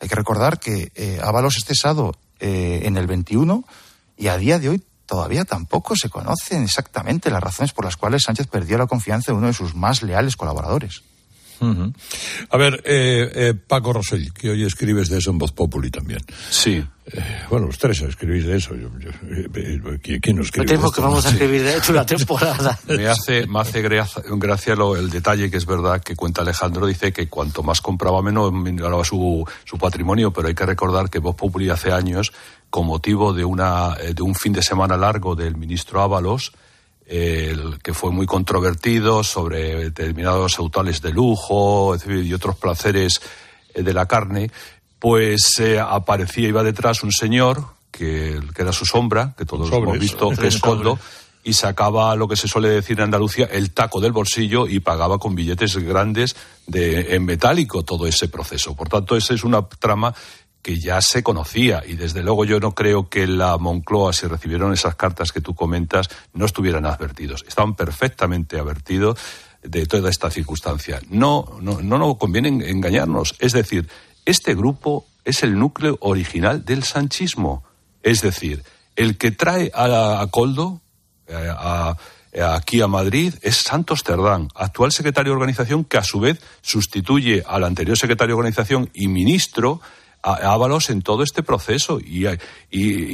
Hay que recordar que eh, Ábalos es cesado eh, en el 21 y a día de hoy todavía tampoco se conocen exactamente las razones por las cuales Sánchez perdió la confianza de uno de sus más leales colaboradores. A ver, eh, eh, Paco Rosell, que hoy escribes de eso en Voz Populi también. Sí. Eh, bueno, los tres escribís de eso. Yo- yo- eh, ¿quién, quién no escribe Me temo esto? que vamos a escribir de hecho una temporada. Me hace, me hace gracia, gracia lo- el detalle que es verdad que cuenta Alejandro, dice que cuanto más compraba menos minoraba su, su patrimonio, pero hay que recordar que Voz Populi hace años, con motivo de, una, de un fin de semana largo del ministro Ábalos, el que fue muy controvertido sobre determinados autores de lujo y otros placeres eh, de la carne, pues eh, aparecía, iba detrás un señor que, que era su sombra, que todos sobres. hemos visto, que es Coldo, y sacaba lo que se suele decir en Andalucía el taco del bolsillo y pagaba con billetes grandes de, en metálico todo ese proceso. Por tanto, esa es una trama que ya se conocía y desde luego yo no creo que la Moncloa, si recibieron esas cartas que tú comentas, no estuvieran advertidos. Estaban perfectamente advertidos de toda esta circunstancia. No, no, no nos conviene engañarnos. Es decir, este grupo es el núcleo original del sanchismo. Es decir, el que trae a, a Coldo a- aquí a Madrid es Santos Cerdán, actual secretario de organización que a su vez sustituye al anterior secretario de organización y ministro Ábalos en todo este proceso. Y, y-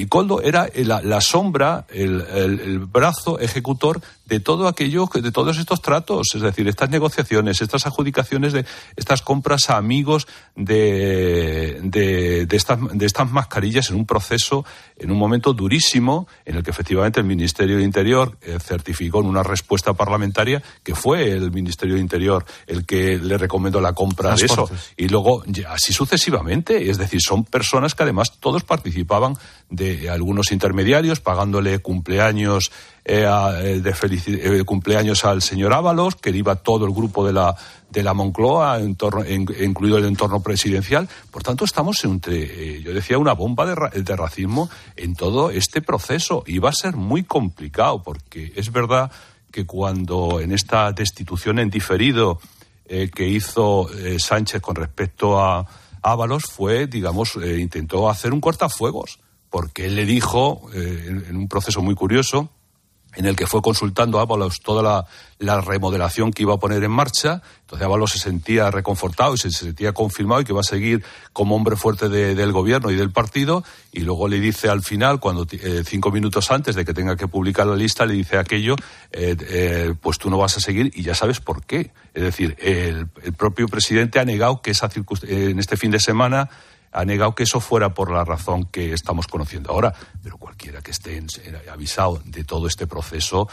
y Coldo era la, la sombra, el, el- el brazo ejecutor de todo aquello, de todos estos tratos, es decir, estas negociaciones, estas adjudicaciones de estas compras a amigos de, de, de estas, de estas mascarillas en un proceso, en un momento durísimo, en el que efectivamente el Ministerio de Interior eh, certificó en una respuesta parlamentaria que fue el Ministerio de Interior el que le recomendó la compra de eso. Y luego, así sucesivamente. Es decir, son personas que además todos participaban de algunos intermediarios, pagándole cumpleaños eh, eh, de eh, cumpleaños al señor Ábalos, que iba todo el grupo de la, de la Moncloa, en torno- incluido el entorno presidencial. Por tanto, estamos entre, eh, yo decía, una bomba de, ra- de racismo en todo este proceso. Y va a ser muy complicado, porque es verdad que cuando en esta destitución en diferido eh, que hizo Sánchez con respecto a Ábalos fue, digamos, eh, intentó hacer un cortafuegos, porque él le dijo, eh, en, en un proceso muy curioso, en el que fue consultando a Ábalos toda la, la remodelación que iba a poner en marcha. Entonces Ábalos se sentía reconfortado y se sentía confirmado y que va a seguir como hombre fuerte de- del gobierno y del partido. Y luego le dice al final, cuando eh, cinco minutos antes de que tenga que publicar la lista, le dice aquello, eh, eh, pues tú no vas a seguir y ya sabes por qué. Es decir, el, el propio presidente ha negado que esa eh, en este fin de semana ha negado que eso fuera por la razón que estamos conociendo ahora, pero cualquiera que esté avisado de todo este proceso,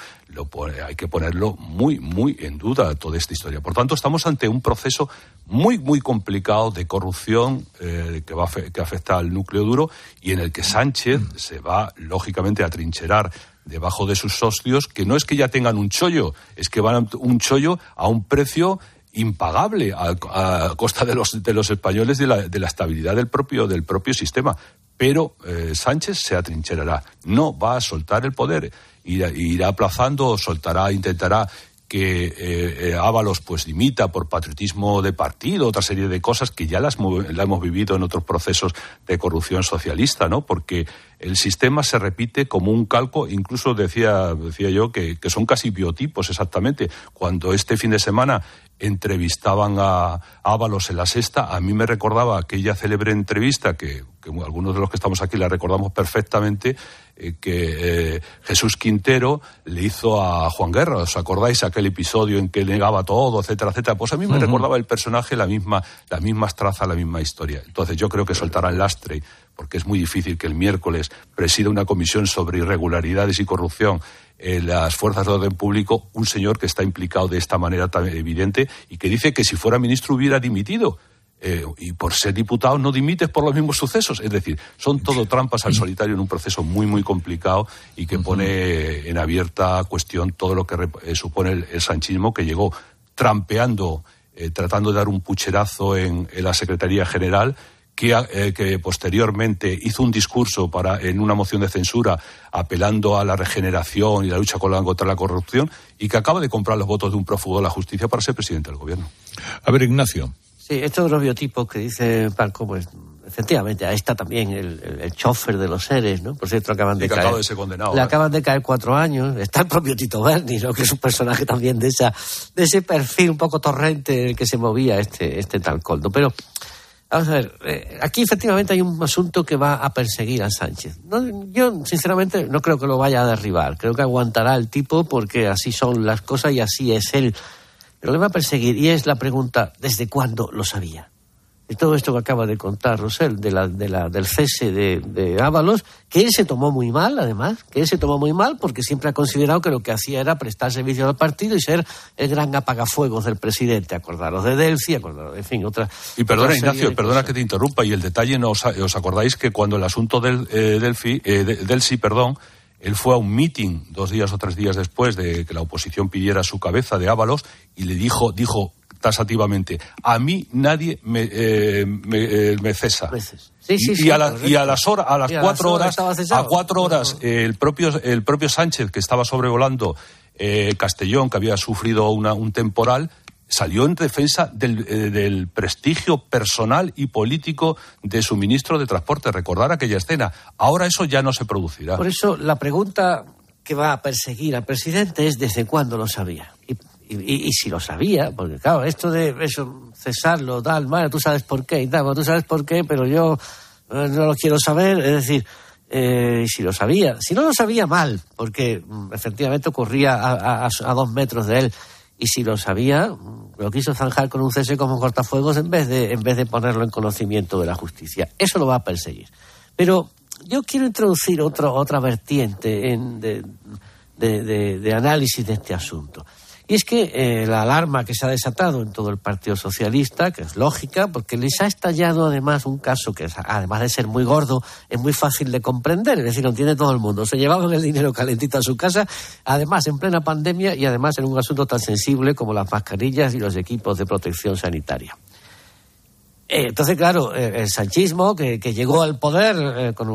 hay que ponerlo muy, muy en duda toda esta historia. Por tanto, estamos ante un proceso muy, muy complicado de corrupción eh, que, va que afecta al núcleo duro y en el que Sánchez se va, lógicamente, a trincherar debajo de sus socios, que no es que ya tengan un chollo, es que van a un chollo a un precio impagable a, costa de los, de los españoles de la, de la estabilidad del propio, del propio sistema. Pero eh, Sánchez se atrincherará, no va a soltar el poder, irá, irá aplazando, soltará, intentará que eh, eh, Ábalos pues dimita por patriotismo de partido, otra serie de cosas que ya las, la hemos vivido en otros procesos de corrupción socialista, ¿no? Porque el sistema se repite como un calco, incluso decía, decía yo que, que son casi biotipos exactamente. Cuando este fin de semana entrevistaban a Ábalos en la sexta, a mí me recordaba aquella célebre entrevista que, algunos de los que estamos aquí la recordamos perfectamente, eh, que eh, Jesús Quintero le hizo a Juan Guerra. ¿Os acordáis aquel episodio en que negaba todo, etcétera, etcétera? Pues a mí me recordaba el personaje la misma, las mismas trazas, la misma historia. Entonces yo creo que soltará el lastre porque es muy difícil que el miércoles presida una comisión sobre irregularidades y corrupción en las fuerzas de orden público un señor que está implicado de esta manera tan evidente y que dice que si fuera ministro hubiera dimitido. Eh, y por ser diputado no dimites por los mismos sucesos. Es decir, son todo trampas al solitario en un proceso muy, muy complicado y que pone en abierta cuestión todo lo que eh, supone el, sanchismo que llegó trampeando, eh, tratando de dar un pucherazo en la Secretaría General eh, que, posteriormente hizo un discurso para, en una moción de censura apelando a la regeneración y la lucha contra la corrupción y que acaba de comprar los votos de un prófugo de la justicia para ser presidente del gobierno. A ver, Ignacio. Sí, estos dos biotipos que dice Paco, pues efectivamente, ahí está también el, el, chofer de los seres, ¿no? Por cierto, acaban de caer. de ser condenado. Le ¿eh? acaban de caer cuatro años. Está el propio Tito Berni, ¿no? Que es un personaje también de esa, de ese perfil un poco torrente en el que se movía este, este tal coldo. Pero Vamos a ver, eh, aquí efectivamente hay un asunto que va a perseguir a Sánchez. yo, sinceramente, no creo que lo vaya a derribar. Creo que aguantará el tipo porque así son las cosas y así es él. Pero le va a perseguir y es la pregunta, ¿desde cuándo lo sabía? Y todo esto que acaba de contar Rosell, de la, de la, del cese de, de, Ábalos, que él se tomó muy mal, además, que él se tomó muy mal porque siempre ha considerado que lo que hacía era prestar servicio al partido y ser el gran apagafuegos del presidente. Acordaros de Delphi, acordaros, en fin, otra. Y perdona, Ignacio, perdona que te interrumpa, y el detalle, no os, os acordáis que cuando el asunto del eh, Delphi, eh, Delphi, perdón, él fue a un meeting dos días o tres días después de que la oposición pidiera su cabeza de Ábalos y le dijo, dijo tasativamente, a mí nadie me, eh, me, eh, cesa. y, a las horas, a las cuatro horas, a cuatro horas, el propio, el propio Sánchez, que estaba sobrevolando eh, Castellón, que había sufrido una, un temporal, salió en defensa del, del, prestigio personal y político de su ministro de Transporte. Recordar aquella escena. Ahora eso ya no se producirá. Por eso la pregunta que va a perseguir al presidente es desde cuándo lo sabía. Y y, si lo sabía, porque claro, esto de eso, cesarlo, tal, mal, tú sabes por qué y tal, tú sabes por qué, pero yo eh, no lo quiero saber, es decir, eh, si lo sabía, si no lo sabía mal, porque mm, efectivamente ocurría a, dos metros de él, y si lo sabía, mm, lo quiso zanjar con un cese como cortafuegos en vez de, en vez de ponerlo en conocimiento de la justicia. Eso lo va a perseguir. Pero yo quiero introducir otro, otra vertiente en, de, de análisis de este asunto. Y es que eh, la alarma que se ha desatado en todo el Partido Socialista, que es lógica, porque les ha estallado además un caso que, además de ser muy gordo, es muy fácil de comprender, es decir, lo entiende todo el mundo. Se llevaban el dinero calentito a su casa, además en plena pandemia y además en un asunto tan sensible como las mascarillas y los equipos de protección sanitaria. Eh, entonces, claro, eh, el sanchismo que, llegó al poder eh, con,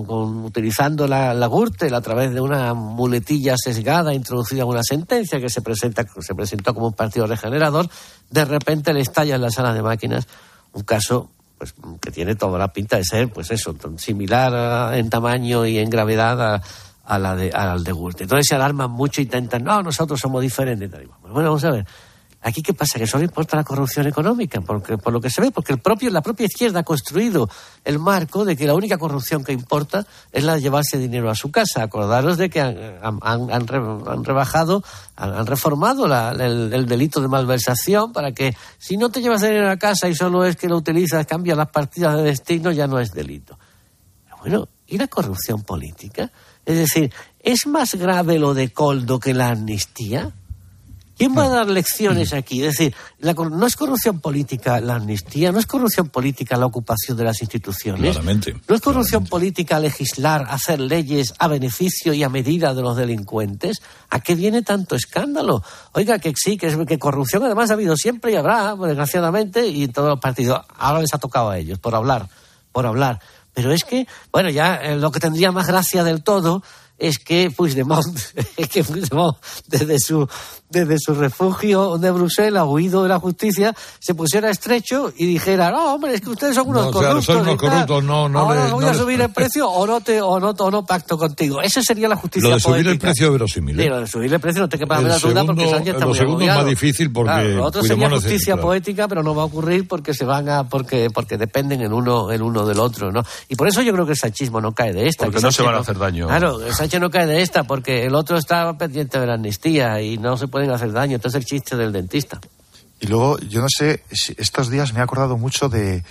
utilizando la, la, Gürtel a través de una muletilla sesgada introducida en una sentencia que se, presenta, se presentó como un partido regenerador, de repente le estalla en la sala de máquinas un caso pues, que tiene toda la pinta de ser, pues eso, similar en tamaño y en gravedad a, la de, al de Gürtel. Entonces se alarman mucho y intentan, no, nosotros somos diferentes. Bueno, vamos a ver. Aquí, ¿qué pasa? Que solo importa la corrupción económica, porque, por lo que se ve, porque el propio, la propia izquierda ha construido el marco de que la única corrupción que importa es la de llevarse dinero a su casa. Acordaros de que han, rebajado, han, reformado el, delito de malversación para que si no te llevas dinero a casa y solo es que lo utilizas, cambias las partidas de destino, ya no es delito. Bueno, ¿y la corrupción política? Es decir, ¿es más grave lo de Coldo que la amnistía? ¿Quién va a dar lecciones aquí? Es decir, no es corrupción política la amnistía, no es corrupción política la ocupación de las instituciones. Claramente. No es corrupción política legislar, hacer leyes a beneficio y a medida de los delincuentes. ¿A qué viene tanto escándalo? Oiga, que sí, que, que corrupción además ha habido siempre y habrá, desgraciadamente, y en todos los partidos. Ahora les ha tocado a ellos, por hablar, por hablar. Pero es que, bueno, ya eh, lo que tendría más gracia del todo es que Puigdemont, es que Puigdemont desde su, desde su refugio de Bruselas, huido de la justicia, se pusiera estrecho y dijera, no, hombre, es que ustedes son unos No, claro, corruptos. son unos corruptos, no, no Ahora le- voy no a le- subir el precio o no, te, o, no, o no pacto contigo. Esa sería la justicia Lo de subir el poética. precio verosímil. ¿eh? Sí, lo de subir el precio no te quepa la duda porque Sánchez está lo muy segundo es agobiado. más difícil porque Claro, lo otro sería es- justicia claro. poética, pero no va a ocurrir porque se van a porque porque dependen el uno el uno del otro, ¿no? Y por eso yo creo que el sanchismo no cae de esta. Porque que no se van a hacer daño. Claro, el Sánchez no cae de esta porque el otro está pendiente de la amnistía y no se pueden hacer daño. Entonces el chiste del dentista. Y luego, yo no sé, si estos días me he acordado mucho de,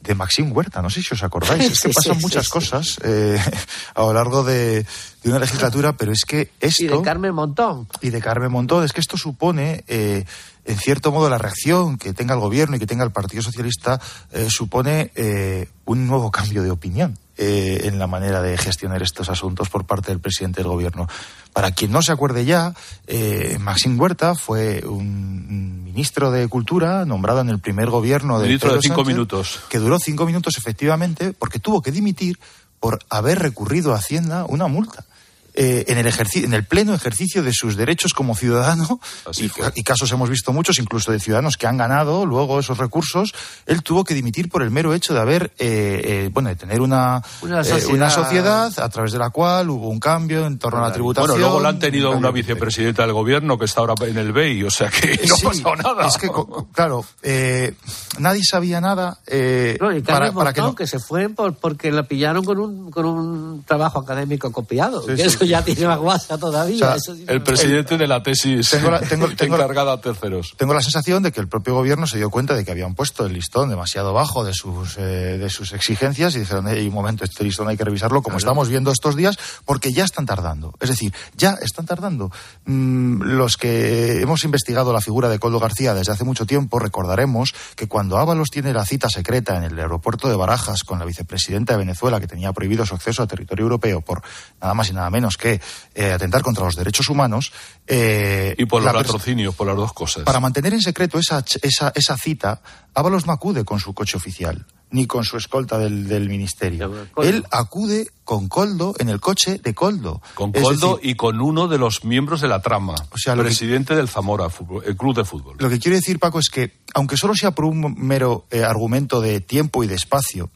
de Maxim Huerta, no sé si os acordáis, es que Sí, pasan sí, muchas sí, cosas eh, a lo largo de, de una legislatura, pero es que esto... Y de Carmen Montón. y de Carmen Montón, es que esto supone, eh, en cierto modo, la reacción que tenga el gobierno y que tenga el Partido Socialista, eh, supone eh, un nuevo cambio de opinión eh, en la manera de gestionar estos asuntos por parte del presidente del gobierno. Para quien no se acuerde ya, eh, Maxim Huerta fue un ministro de Cultura nombrado en el primer gobierno de Ministro de cinco Sánchez, minutos. que duró cinco minutos efectivamente porque tuvo que dimitir por haber recurrido a Hacienda una multa. Eh, en, el ejerci- en el pleno ejercicio de sus derechos como ciudadano, y, y casos hemos visto muchos, incluso de ciudadanos que han ganado luego esos recursos, él tuvo que dimitir por el mero hecho de haber, eh, eh, bueno, de tener una, Una eh, sociedad. una sociedad a través de la cual hubo un cambio en torno a la tributación. Bueno, luego la han tenido un una vicepresidenta del gobierno que está ahora en el BEI, o sea que no Sí, ha pasado nada. Es que, claro, eh, nadie sabía nada eh, No, y para, para que no. que se fue por, porque la pillaron con un, con un trabajo académico copiado. Sí, eso ya tiene más guasa todavía. O sea, eso sí- El presidente de la tesis Tengo la- tengo- tengo la- encargada a terceros. Tengo la sensación de que el propio gobierno se dio cuenta de que habían puesto el listón demasiado bajo de sus, eh, de sus exigencias y dijeron, hey, un momento, este listón hay que revisarlo como estamos viendo estos días porque ya están tardando. Es decir, ya están tardando. Mm, los que hemos investigado la figura de Coldo García desde hace mucho tiempo recordaremos que cuando Ábalos tiene la cita secreta en el aeropuerto de Barajas con la vicepresidenta de Venezuela que tenía prohibido su acceso a territorio europeo por nada más y nada menos que eh, atentar contra los derechos humanos. eh, Y por la los pers- latrocinios, por las dos cosas. para mantener en secreto esa, esa, esa cita, Ábalos no acude con su coche oficial, ni con su escolta del, del ministerio. Él acude con Coldo en el coche de Coldo. Con Es Coldo decir, y con uno de los miembros de la trama, sea, lo que- presidente del Zamora, el club de fútbol. lo que quiero decir, Paco, es que, aunque solo sea por un mero eh, argumento de tiempo y de espacio,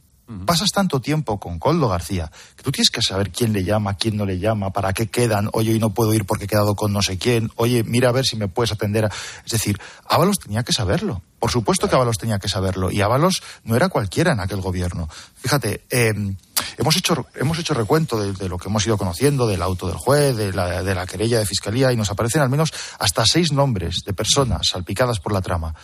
pasas tanto tiempo con Coldo García que tú tienes que saber quién le llama, quién no le llama, para qué quedan. Oye, hoy no puedo ir porque he quedado con no sé quién. Oye, mira a ver si me puedes atender. a-". Es decir, Ábalos tenía que saberlo. Por supuesto que Ábalos tenía que saberlo. Y Ábalos no era cualquiera en aquel gobierno. Fíjate, eh, hemos, hecho, hemos hecho recuento de, de lo que hemos ido conociendo, del auto del juez, de la, de la querella de fiscalía, y nos aparecen al menos hasta seis nombres de personas salpicadas por la trama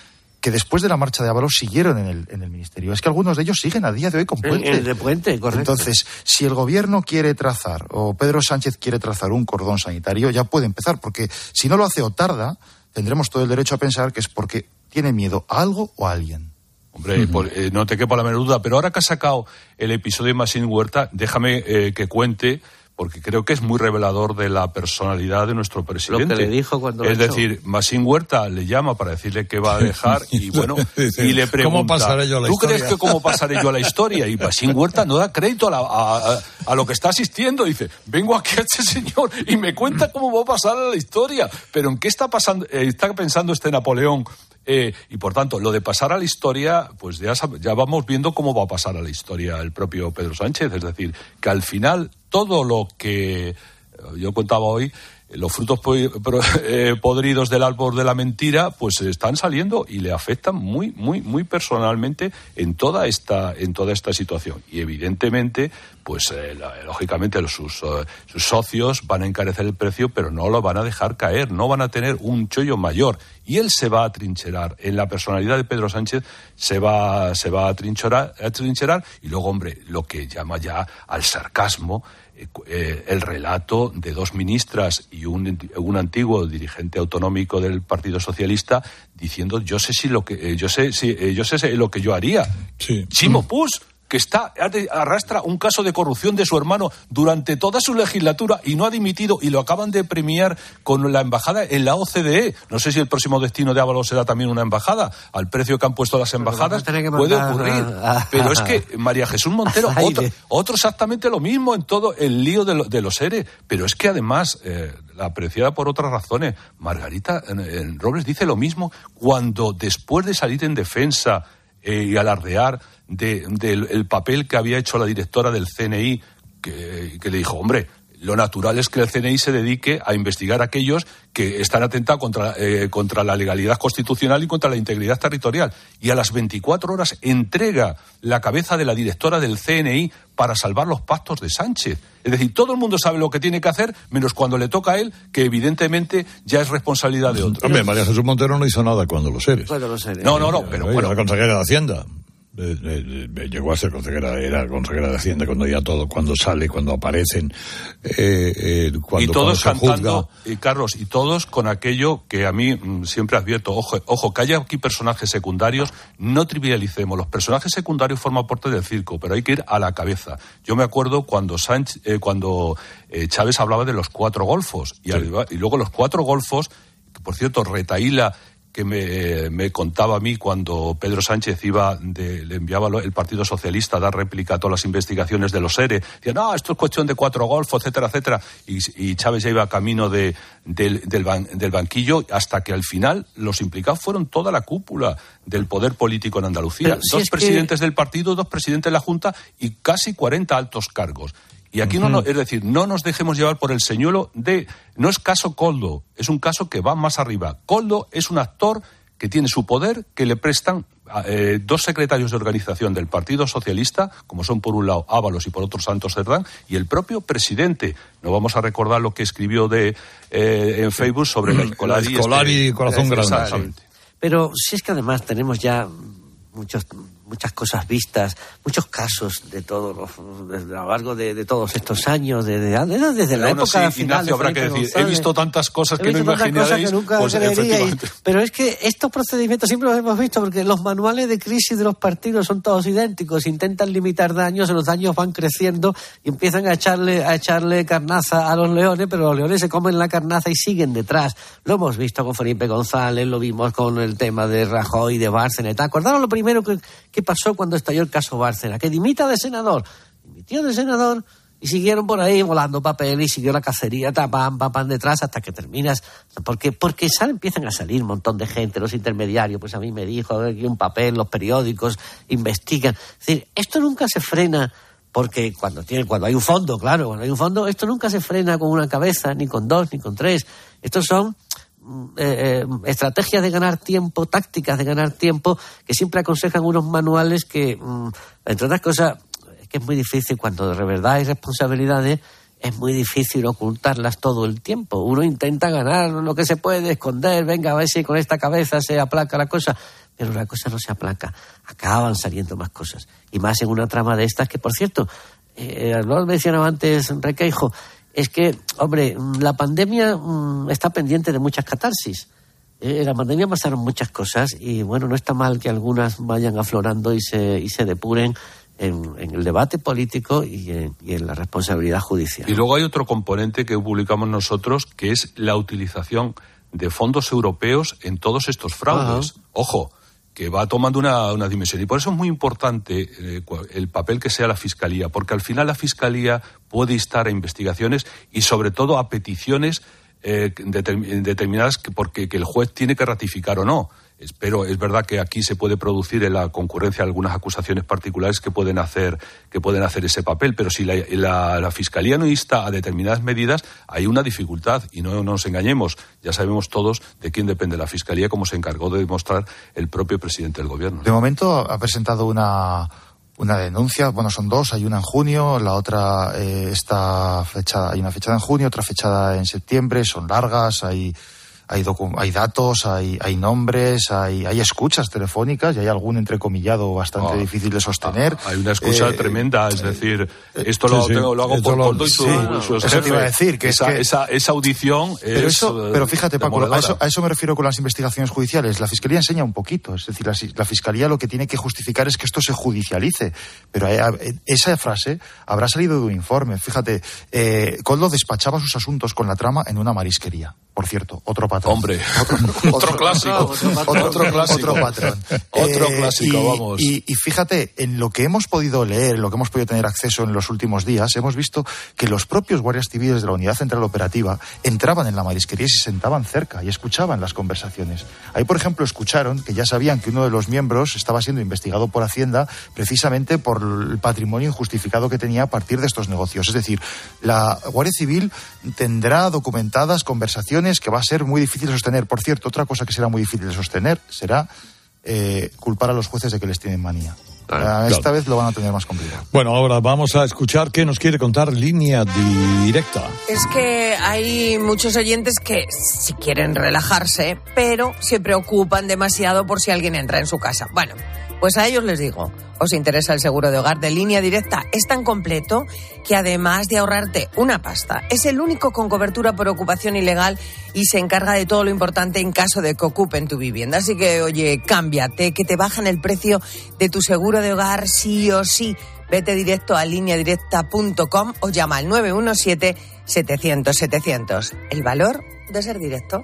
que después de la marcha de Ábalos siguieron en el, en el ministerio. Es que algunos de ellos siguen a día de hoy con Puente. el de Puente, correcto. Entonces, si el gobierno quiere trazar, o Pedro Sánchez quiere trazar un cordón sanitario, ya puede empezar, porque si no lo hace o tarda, tendremos todo el derecho a pensar que es porque tiene miedo a algo o a alguien. Hombre, por- eh, no te quepa la menor duda, pero ahora que has sacado el episodio de Masín Huerta, déjame eh, que cuente, porque creo que es muy revelador de la personalidad de nuestro presidente. le dijo cuando lo Es echó. decir, Masín Huerta le llama para decirle que va a dejar y bueno, y le ¿cómo pregunta, pasaré yo a la ¿tú historia?" crees que cómo pasaré yo a la historia? Y Masín Huerta no da crédito a, la- a- a- a lo que está asistiendo. Dice, vengo aquí a este señor y me cuenta cómo va a pasar a la historia. Pero ¿en qué está, pasando, eh, está pensando este Napoleón? Eh, y por tanto, lo de pasar a la historia, pues ya, ya vamos viendo cómo va a pasar a la historia el propio Pedro Sánchez. Es decir, que al final todo lo que yo contaba hoy, los frutos eh, podridos del árbol de la mentira, pues están saliendo y le afectan muy, muy, muy personalmente en toda esta, en toda esta situación. Y evidentemente, pues eh, lógicamente sus, eh, sus socios van a encarecer el precio, pero no lo van a dejar caer, no van a tener un chollo mayor. Y él se va a trincherar. En la personalidad de Pedro Sánchez se va, se va a, trincherar, a trincherar. Y luego, hombre, lo que llama ya al sarcasmo, eh, el relato de dos ministras y un, un antiguo dirigente autonómico del Partido Socialista diciendo yo sé si lo que eh, yo sé si eh, yo sé lo que yo haría. Chimo Puig que está arrastra un caso de corrupción de su hermano durante toda su legislatura y no ha dimitido y lo acaban de premiar con la embajada en la OCDE. No sé si el próximo destino de Ábalos será también una embajada. Al precio que han puesto las embajadas puede ocurrir. Pero es que María Jesús Montero, otro, exactamente lo mismo en todo el lío de, los seres. Pero es que además, eh, apreciada por otras razones, Margarita en, Robles dice lo mismo cuando después de salir en defensa eh, y alardear del papel que había hecho la directora del CNI, que, le dijo, hombre, lo natural es que el CNI se dedique a investigar a aquellos que están atentados contra, eh, contra la legalidad constitucional y contra la integridad territorial. Y a las 24 horas entrega la cabeza de la directora del CNI para salvar los pactos de Sánchez. Es decir, todo el mundo sabe lo que tiene que hacer, menos cuando le toca a él, que evidentemente ya es responsabilidad de otro. Hombre, María Jesús Montero no hizo nada cuando los eres. No, no, no, pero bueno. La consejera de Hacienda llegó a ser consejera, era consejera de Hacienda cuando ya todo, cuando sale, cuando aparecen, eh, eh, cuando, y todos cantando, y Carlos, y todos con aquello que a mí mm, siempre advierto, ojo, ojo, que haya aquí personajes secundarios, no trivialicemos, los personajes secundarios forman parte del circo, pero hay que ir a la cabeza. Yo me acuerdo cuando Sánchez, eh, cuando Chávez hablaba de los cuatro golfos, y, y luego los cuatro golfos, que por cierto, Retaíla que me, contaba a mí cuando Pedro Sánchez iba le enviaba el Partido Socialista a dar réplica a todas las investigaciones de los ERE. Decía, no, esto es cuestión de cuatro golfos, etcétera, etcétera. Y, Chávez ya iba camino de, del, del, banquillo hasta que al final los implicados fueron toda la cúpula del poder político en Andalucía. dos presidentes del partido, dos presidentes de la Junta y casi 40 altos cargos. Y aquí no, es decir, no nos dejemos llevar por el señuelo de. No es caso Coldo, es un caso que va más arriba. Coldo es un actor que tiene su poder, que le prestan eh, dos secretarios de organización del Partido Socialista, como son por un lado Ábalos y por otro Santos Cerdán, y el propio presidente. No vamos a recordar lo que escribió de, eh, en Facebook sobre la Escolari. Escolari este, Corazón Grande. Pero si es que además tenemos ya muchos muchas cosas vistas, muchos casos de todos a lo largo de, todos estos años, de, desde la época sí, Ignacio, habrá que decir, he visto tantas cosas que no imaginaréis, pues, pero es que estos procedimientos siempre los hemos visto porque los manuales de crisis de los partidos son todos idénticos, intentan limitar daños, los daños van creciendo y empiezan a echarle a echarle carnaza a los leones, pero los leones se comen la carnaza y siguen detrás. Lo hemos visto con Felipe González, lo vimos con el tema de Rajoy, de Bárcenas, ¿acordaron lo primero que ¿Qué pasó cuando estalló el caso Bárcena? Que dimita de senador. Dimitió de senador y siguieron por ahí volando papel y siguió la cacería, pam, pam, detrás hasta que terminas. Porque, porque empiezan a salir un montón de gente, los intermediarios, pues a mí me dijo, aquí un papel, los periódicos investigan. Es decir, esto nunca se frena porque cuando tiene, cuando hay un fondo, claro, cuando hay un fondo, esto nunca se frena con una cabeza, ni con dos, ni con tres. Estos son eh, eh, estrategias de ganar tiempo, tácticas de ganar tiempo, que siempre aconsejan unos manuales que, mm, entre otras cosas, es que es muy difícil cuando de verdad hay responsabilidades, es muy difícil ocultarlas todo el tiempo. Uno intenta ganar lo que se puede, esconder, venga, a ver si con esta cabeza se aplaca la cosa, pero la cosa no se aplaca, acaban saliendo más cosas. Y más en una trama de estas que, por cierto, eh, lo mencionaba antes Requeijo, es que, hombre, la pandemia mm, está pendiente de muchas catarsis. Eh, en la pandemia pasaron muchas cosas y, bueno, no está mal que algunas vayan aflorando y se, y se depuren en, el debate político y en, la responsabilidad judicial. Y luego hay otro componente que publicamos nosotros, que es la utilización de fondos europeos en todos estos fraudes. Ojo, que va tomando una, dimensión. Y por eso es muy importante eh, el papel que sea la Fiscalía, porque al final la Fiscalía puede instar a investigaciones y sobre todo a peticiones eh, determinadas que, porque que el juez tiene que ratificar o no. Pero es verdad que aquí se puede producir en la concurrencia algunas acusaciones particulares que pueden hacer, que pueden hacer ese papel, pero si la, Fiscalía no insta a determinadas medidas, hay una dificultad y no, nos engañemos. Ya sabemos todos de quién depende la Fiscalía, como se encargó de demostrar el propio presidente del Gobierno. De momento ha presentado una, una denuncia, bueno, son dos, hay una en junio, la otra eh, está fechada, hay una fechada en junio, otra fechada en septiembre, son largas, hay hay, hay datos, hay, hay nombres, hay, hay escuchas telefónicas y hay algún entrecomillado bastante Ah. difícil de sostener. Hay una excusa Eh, tremenda, es decir, esto sí, lo, sí. tengo- lo hago Esto por, lo- por doy su, sí, su eso jefe. te iba a decir, que es esa, que- esa, esa audición Pero, es eso, eh, pero fíjate, Paco, a eso, a eso me refiero con las investigaciones judiciales. La Fiscalía enseña un poquito. Es decir, la, la Fiscalía lo que tiene que justificar es que esto se judicialice. Pero eh, eh, esa frase habrá salido de un informe. Fíjate, eh, Coldo despachaba sus asuntos con la trama en una marisquería. Por cierto, otro patrón. Hombre, otro, otro clásico. Otro, Otro clásico. otro patrón. Otro Eh, clásico, y, vamos. Y, y fíjate, en lo que hemos podido leer, en lo que hemos podido tener acceso en los últimos días, hemos visto que los propios guardias civiles de la Unidad Central Operativa entraban en la marisquería y se sentaban cerca y escuchaban las conversaciones. Ahí, por ejemplo, escucharon que ya sabían que uno de los miembros estaba siendo investigado por Hacienda precisamente por el patrimonio injustificado que tenía a partir de estos negocios. Es decir, la Guardia Civil tendrá documentadas conversaciones que va a ser muy difícil de sostener. Por cierto, otra cosa que será muy difícil de sostener será eh, culpar a los jueces de que les tienen manía. Ah, Esta claro. vez lo van a tener más complicado. Bueno, ahora vamos a escuchar qué nos quiere contar línea directa. Es que hay muchos oyentes que si quieren relajarse, pero se preocupan demasiado por si alguien entra en su casa. Bueno, pues a ellos les digo, os interesa el seguro de hogar de línea directa. Es tan completo que además de ahorrarte una pasta, es el único con cobertura por ocupación ilegal y se encarga de todo lo importante en caso de que ocupen tu vivienda. Así que, oye, cámbiate, que te bajan el precio de tu seguro de hogar sí o sí. Vete directo a lineadirecta.com o llama al 917-700-700. El valor de ser directo.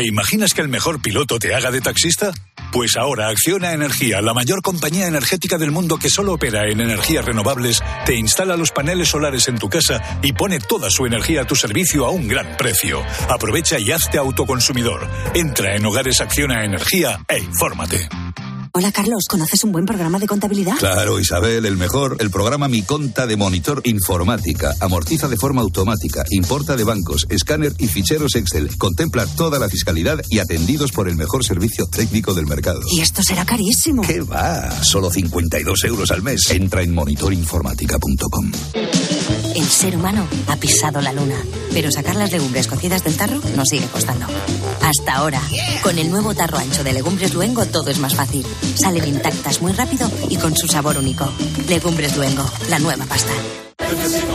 ¿Te imaginas que el mejor piloto te haga de taxista? Pues ahora Acciona Energía, la mayor compañía energética del mundo que solo opera en energías renovables, te instala los paneles solares en tu casa y pone toda su energía a tu servicio a un gran precio. Aprovecha y hazte autoconsumidor. Entra en Hogares Acciona Energía e infórmate. Hola Carlos, ¿conoces un buen programa de contabilidad? Claro, Isabel, el mejor, el programa Mi Conta de Monitor Informática. Amortiza de forma automática, importa de bancos, escáner y ficheros Excel. Contempla toda la fiscalidad y atendidos por el mejor servicio técnico del mercado. Y esto será carísimo. ¿Qué va? Solo 52 euros al mes. Entra en monitorinformática.com. El ser humano ha pisado la luna, pero sacar las legumbres cocidas del tarro nos sigue costando. Hasta ahora, con el nuevo tarro ancho de Legumbres Luengo todo es más fácil. Salen intactas muy rápido y con su sabor único. Legumbres Luengo, la nueva pasta. En Flexicar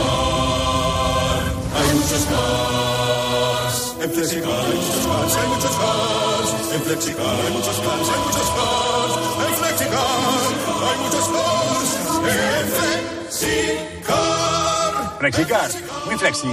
hay muchos cars. En Flexicar hay muchos cars, hay muchos cars. En Flexicar hay muchos cars, hay muchos cars. En Flexicar hay muchos cars. En Flexicar. Flexicar, muy flexi,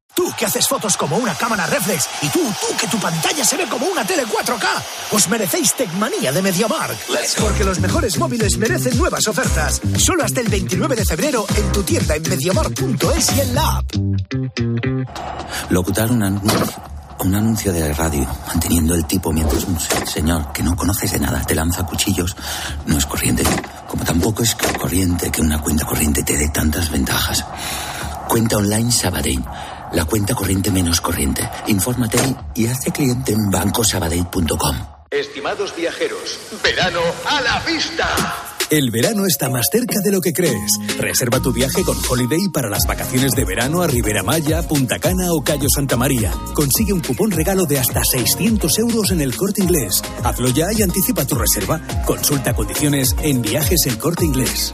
Tú que haces fotos como una cámara reflex y tú, tú que tu pantalla se ve como una tele 4K, os merecéis Tecmanía de MediaMark. Porque los mejores móviles merecen nuevas ofertas. Solo hasta el 29 de febrero en tu tienda en MediaMark.es y en la app. Locutar un anuncio, un anuncio de radio, manteniendo el tipo mientras un señor que no conoces de nada te lanza cuchillos, no es corriente. Como tampoco es corriente que una cuenta corriente te dé tantas ventajas. Cuenta online Sabadell. La cuenta corriente menos corriente. Infórmate y hazte cliente en bancosabadell.com. Estimados viajeros, verano a la vista. El verano está más cerca de lo que crees. Reserva tu viaje con Holiday para las vacaciones de verano a Ribera Maya, Punta Cana o Cayo Santa María. Consigue un cupón regalo de hasta 600 euros en el corte inglés. Hazlo ya y anticipa tu reserva. Consulta condiciones en viajes el corte inglés.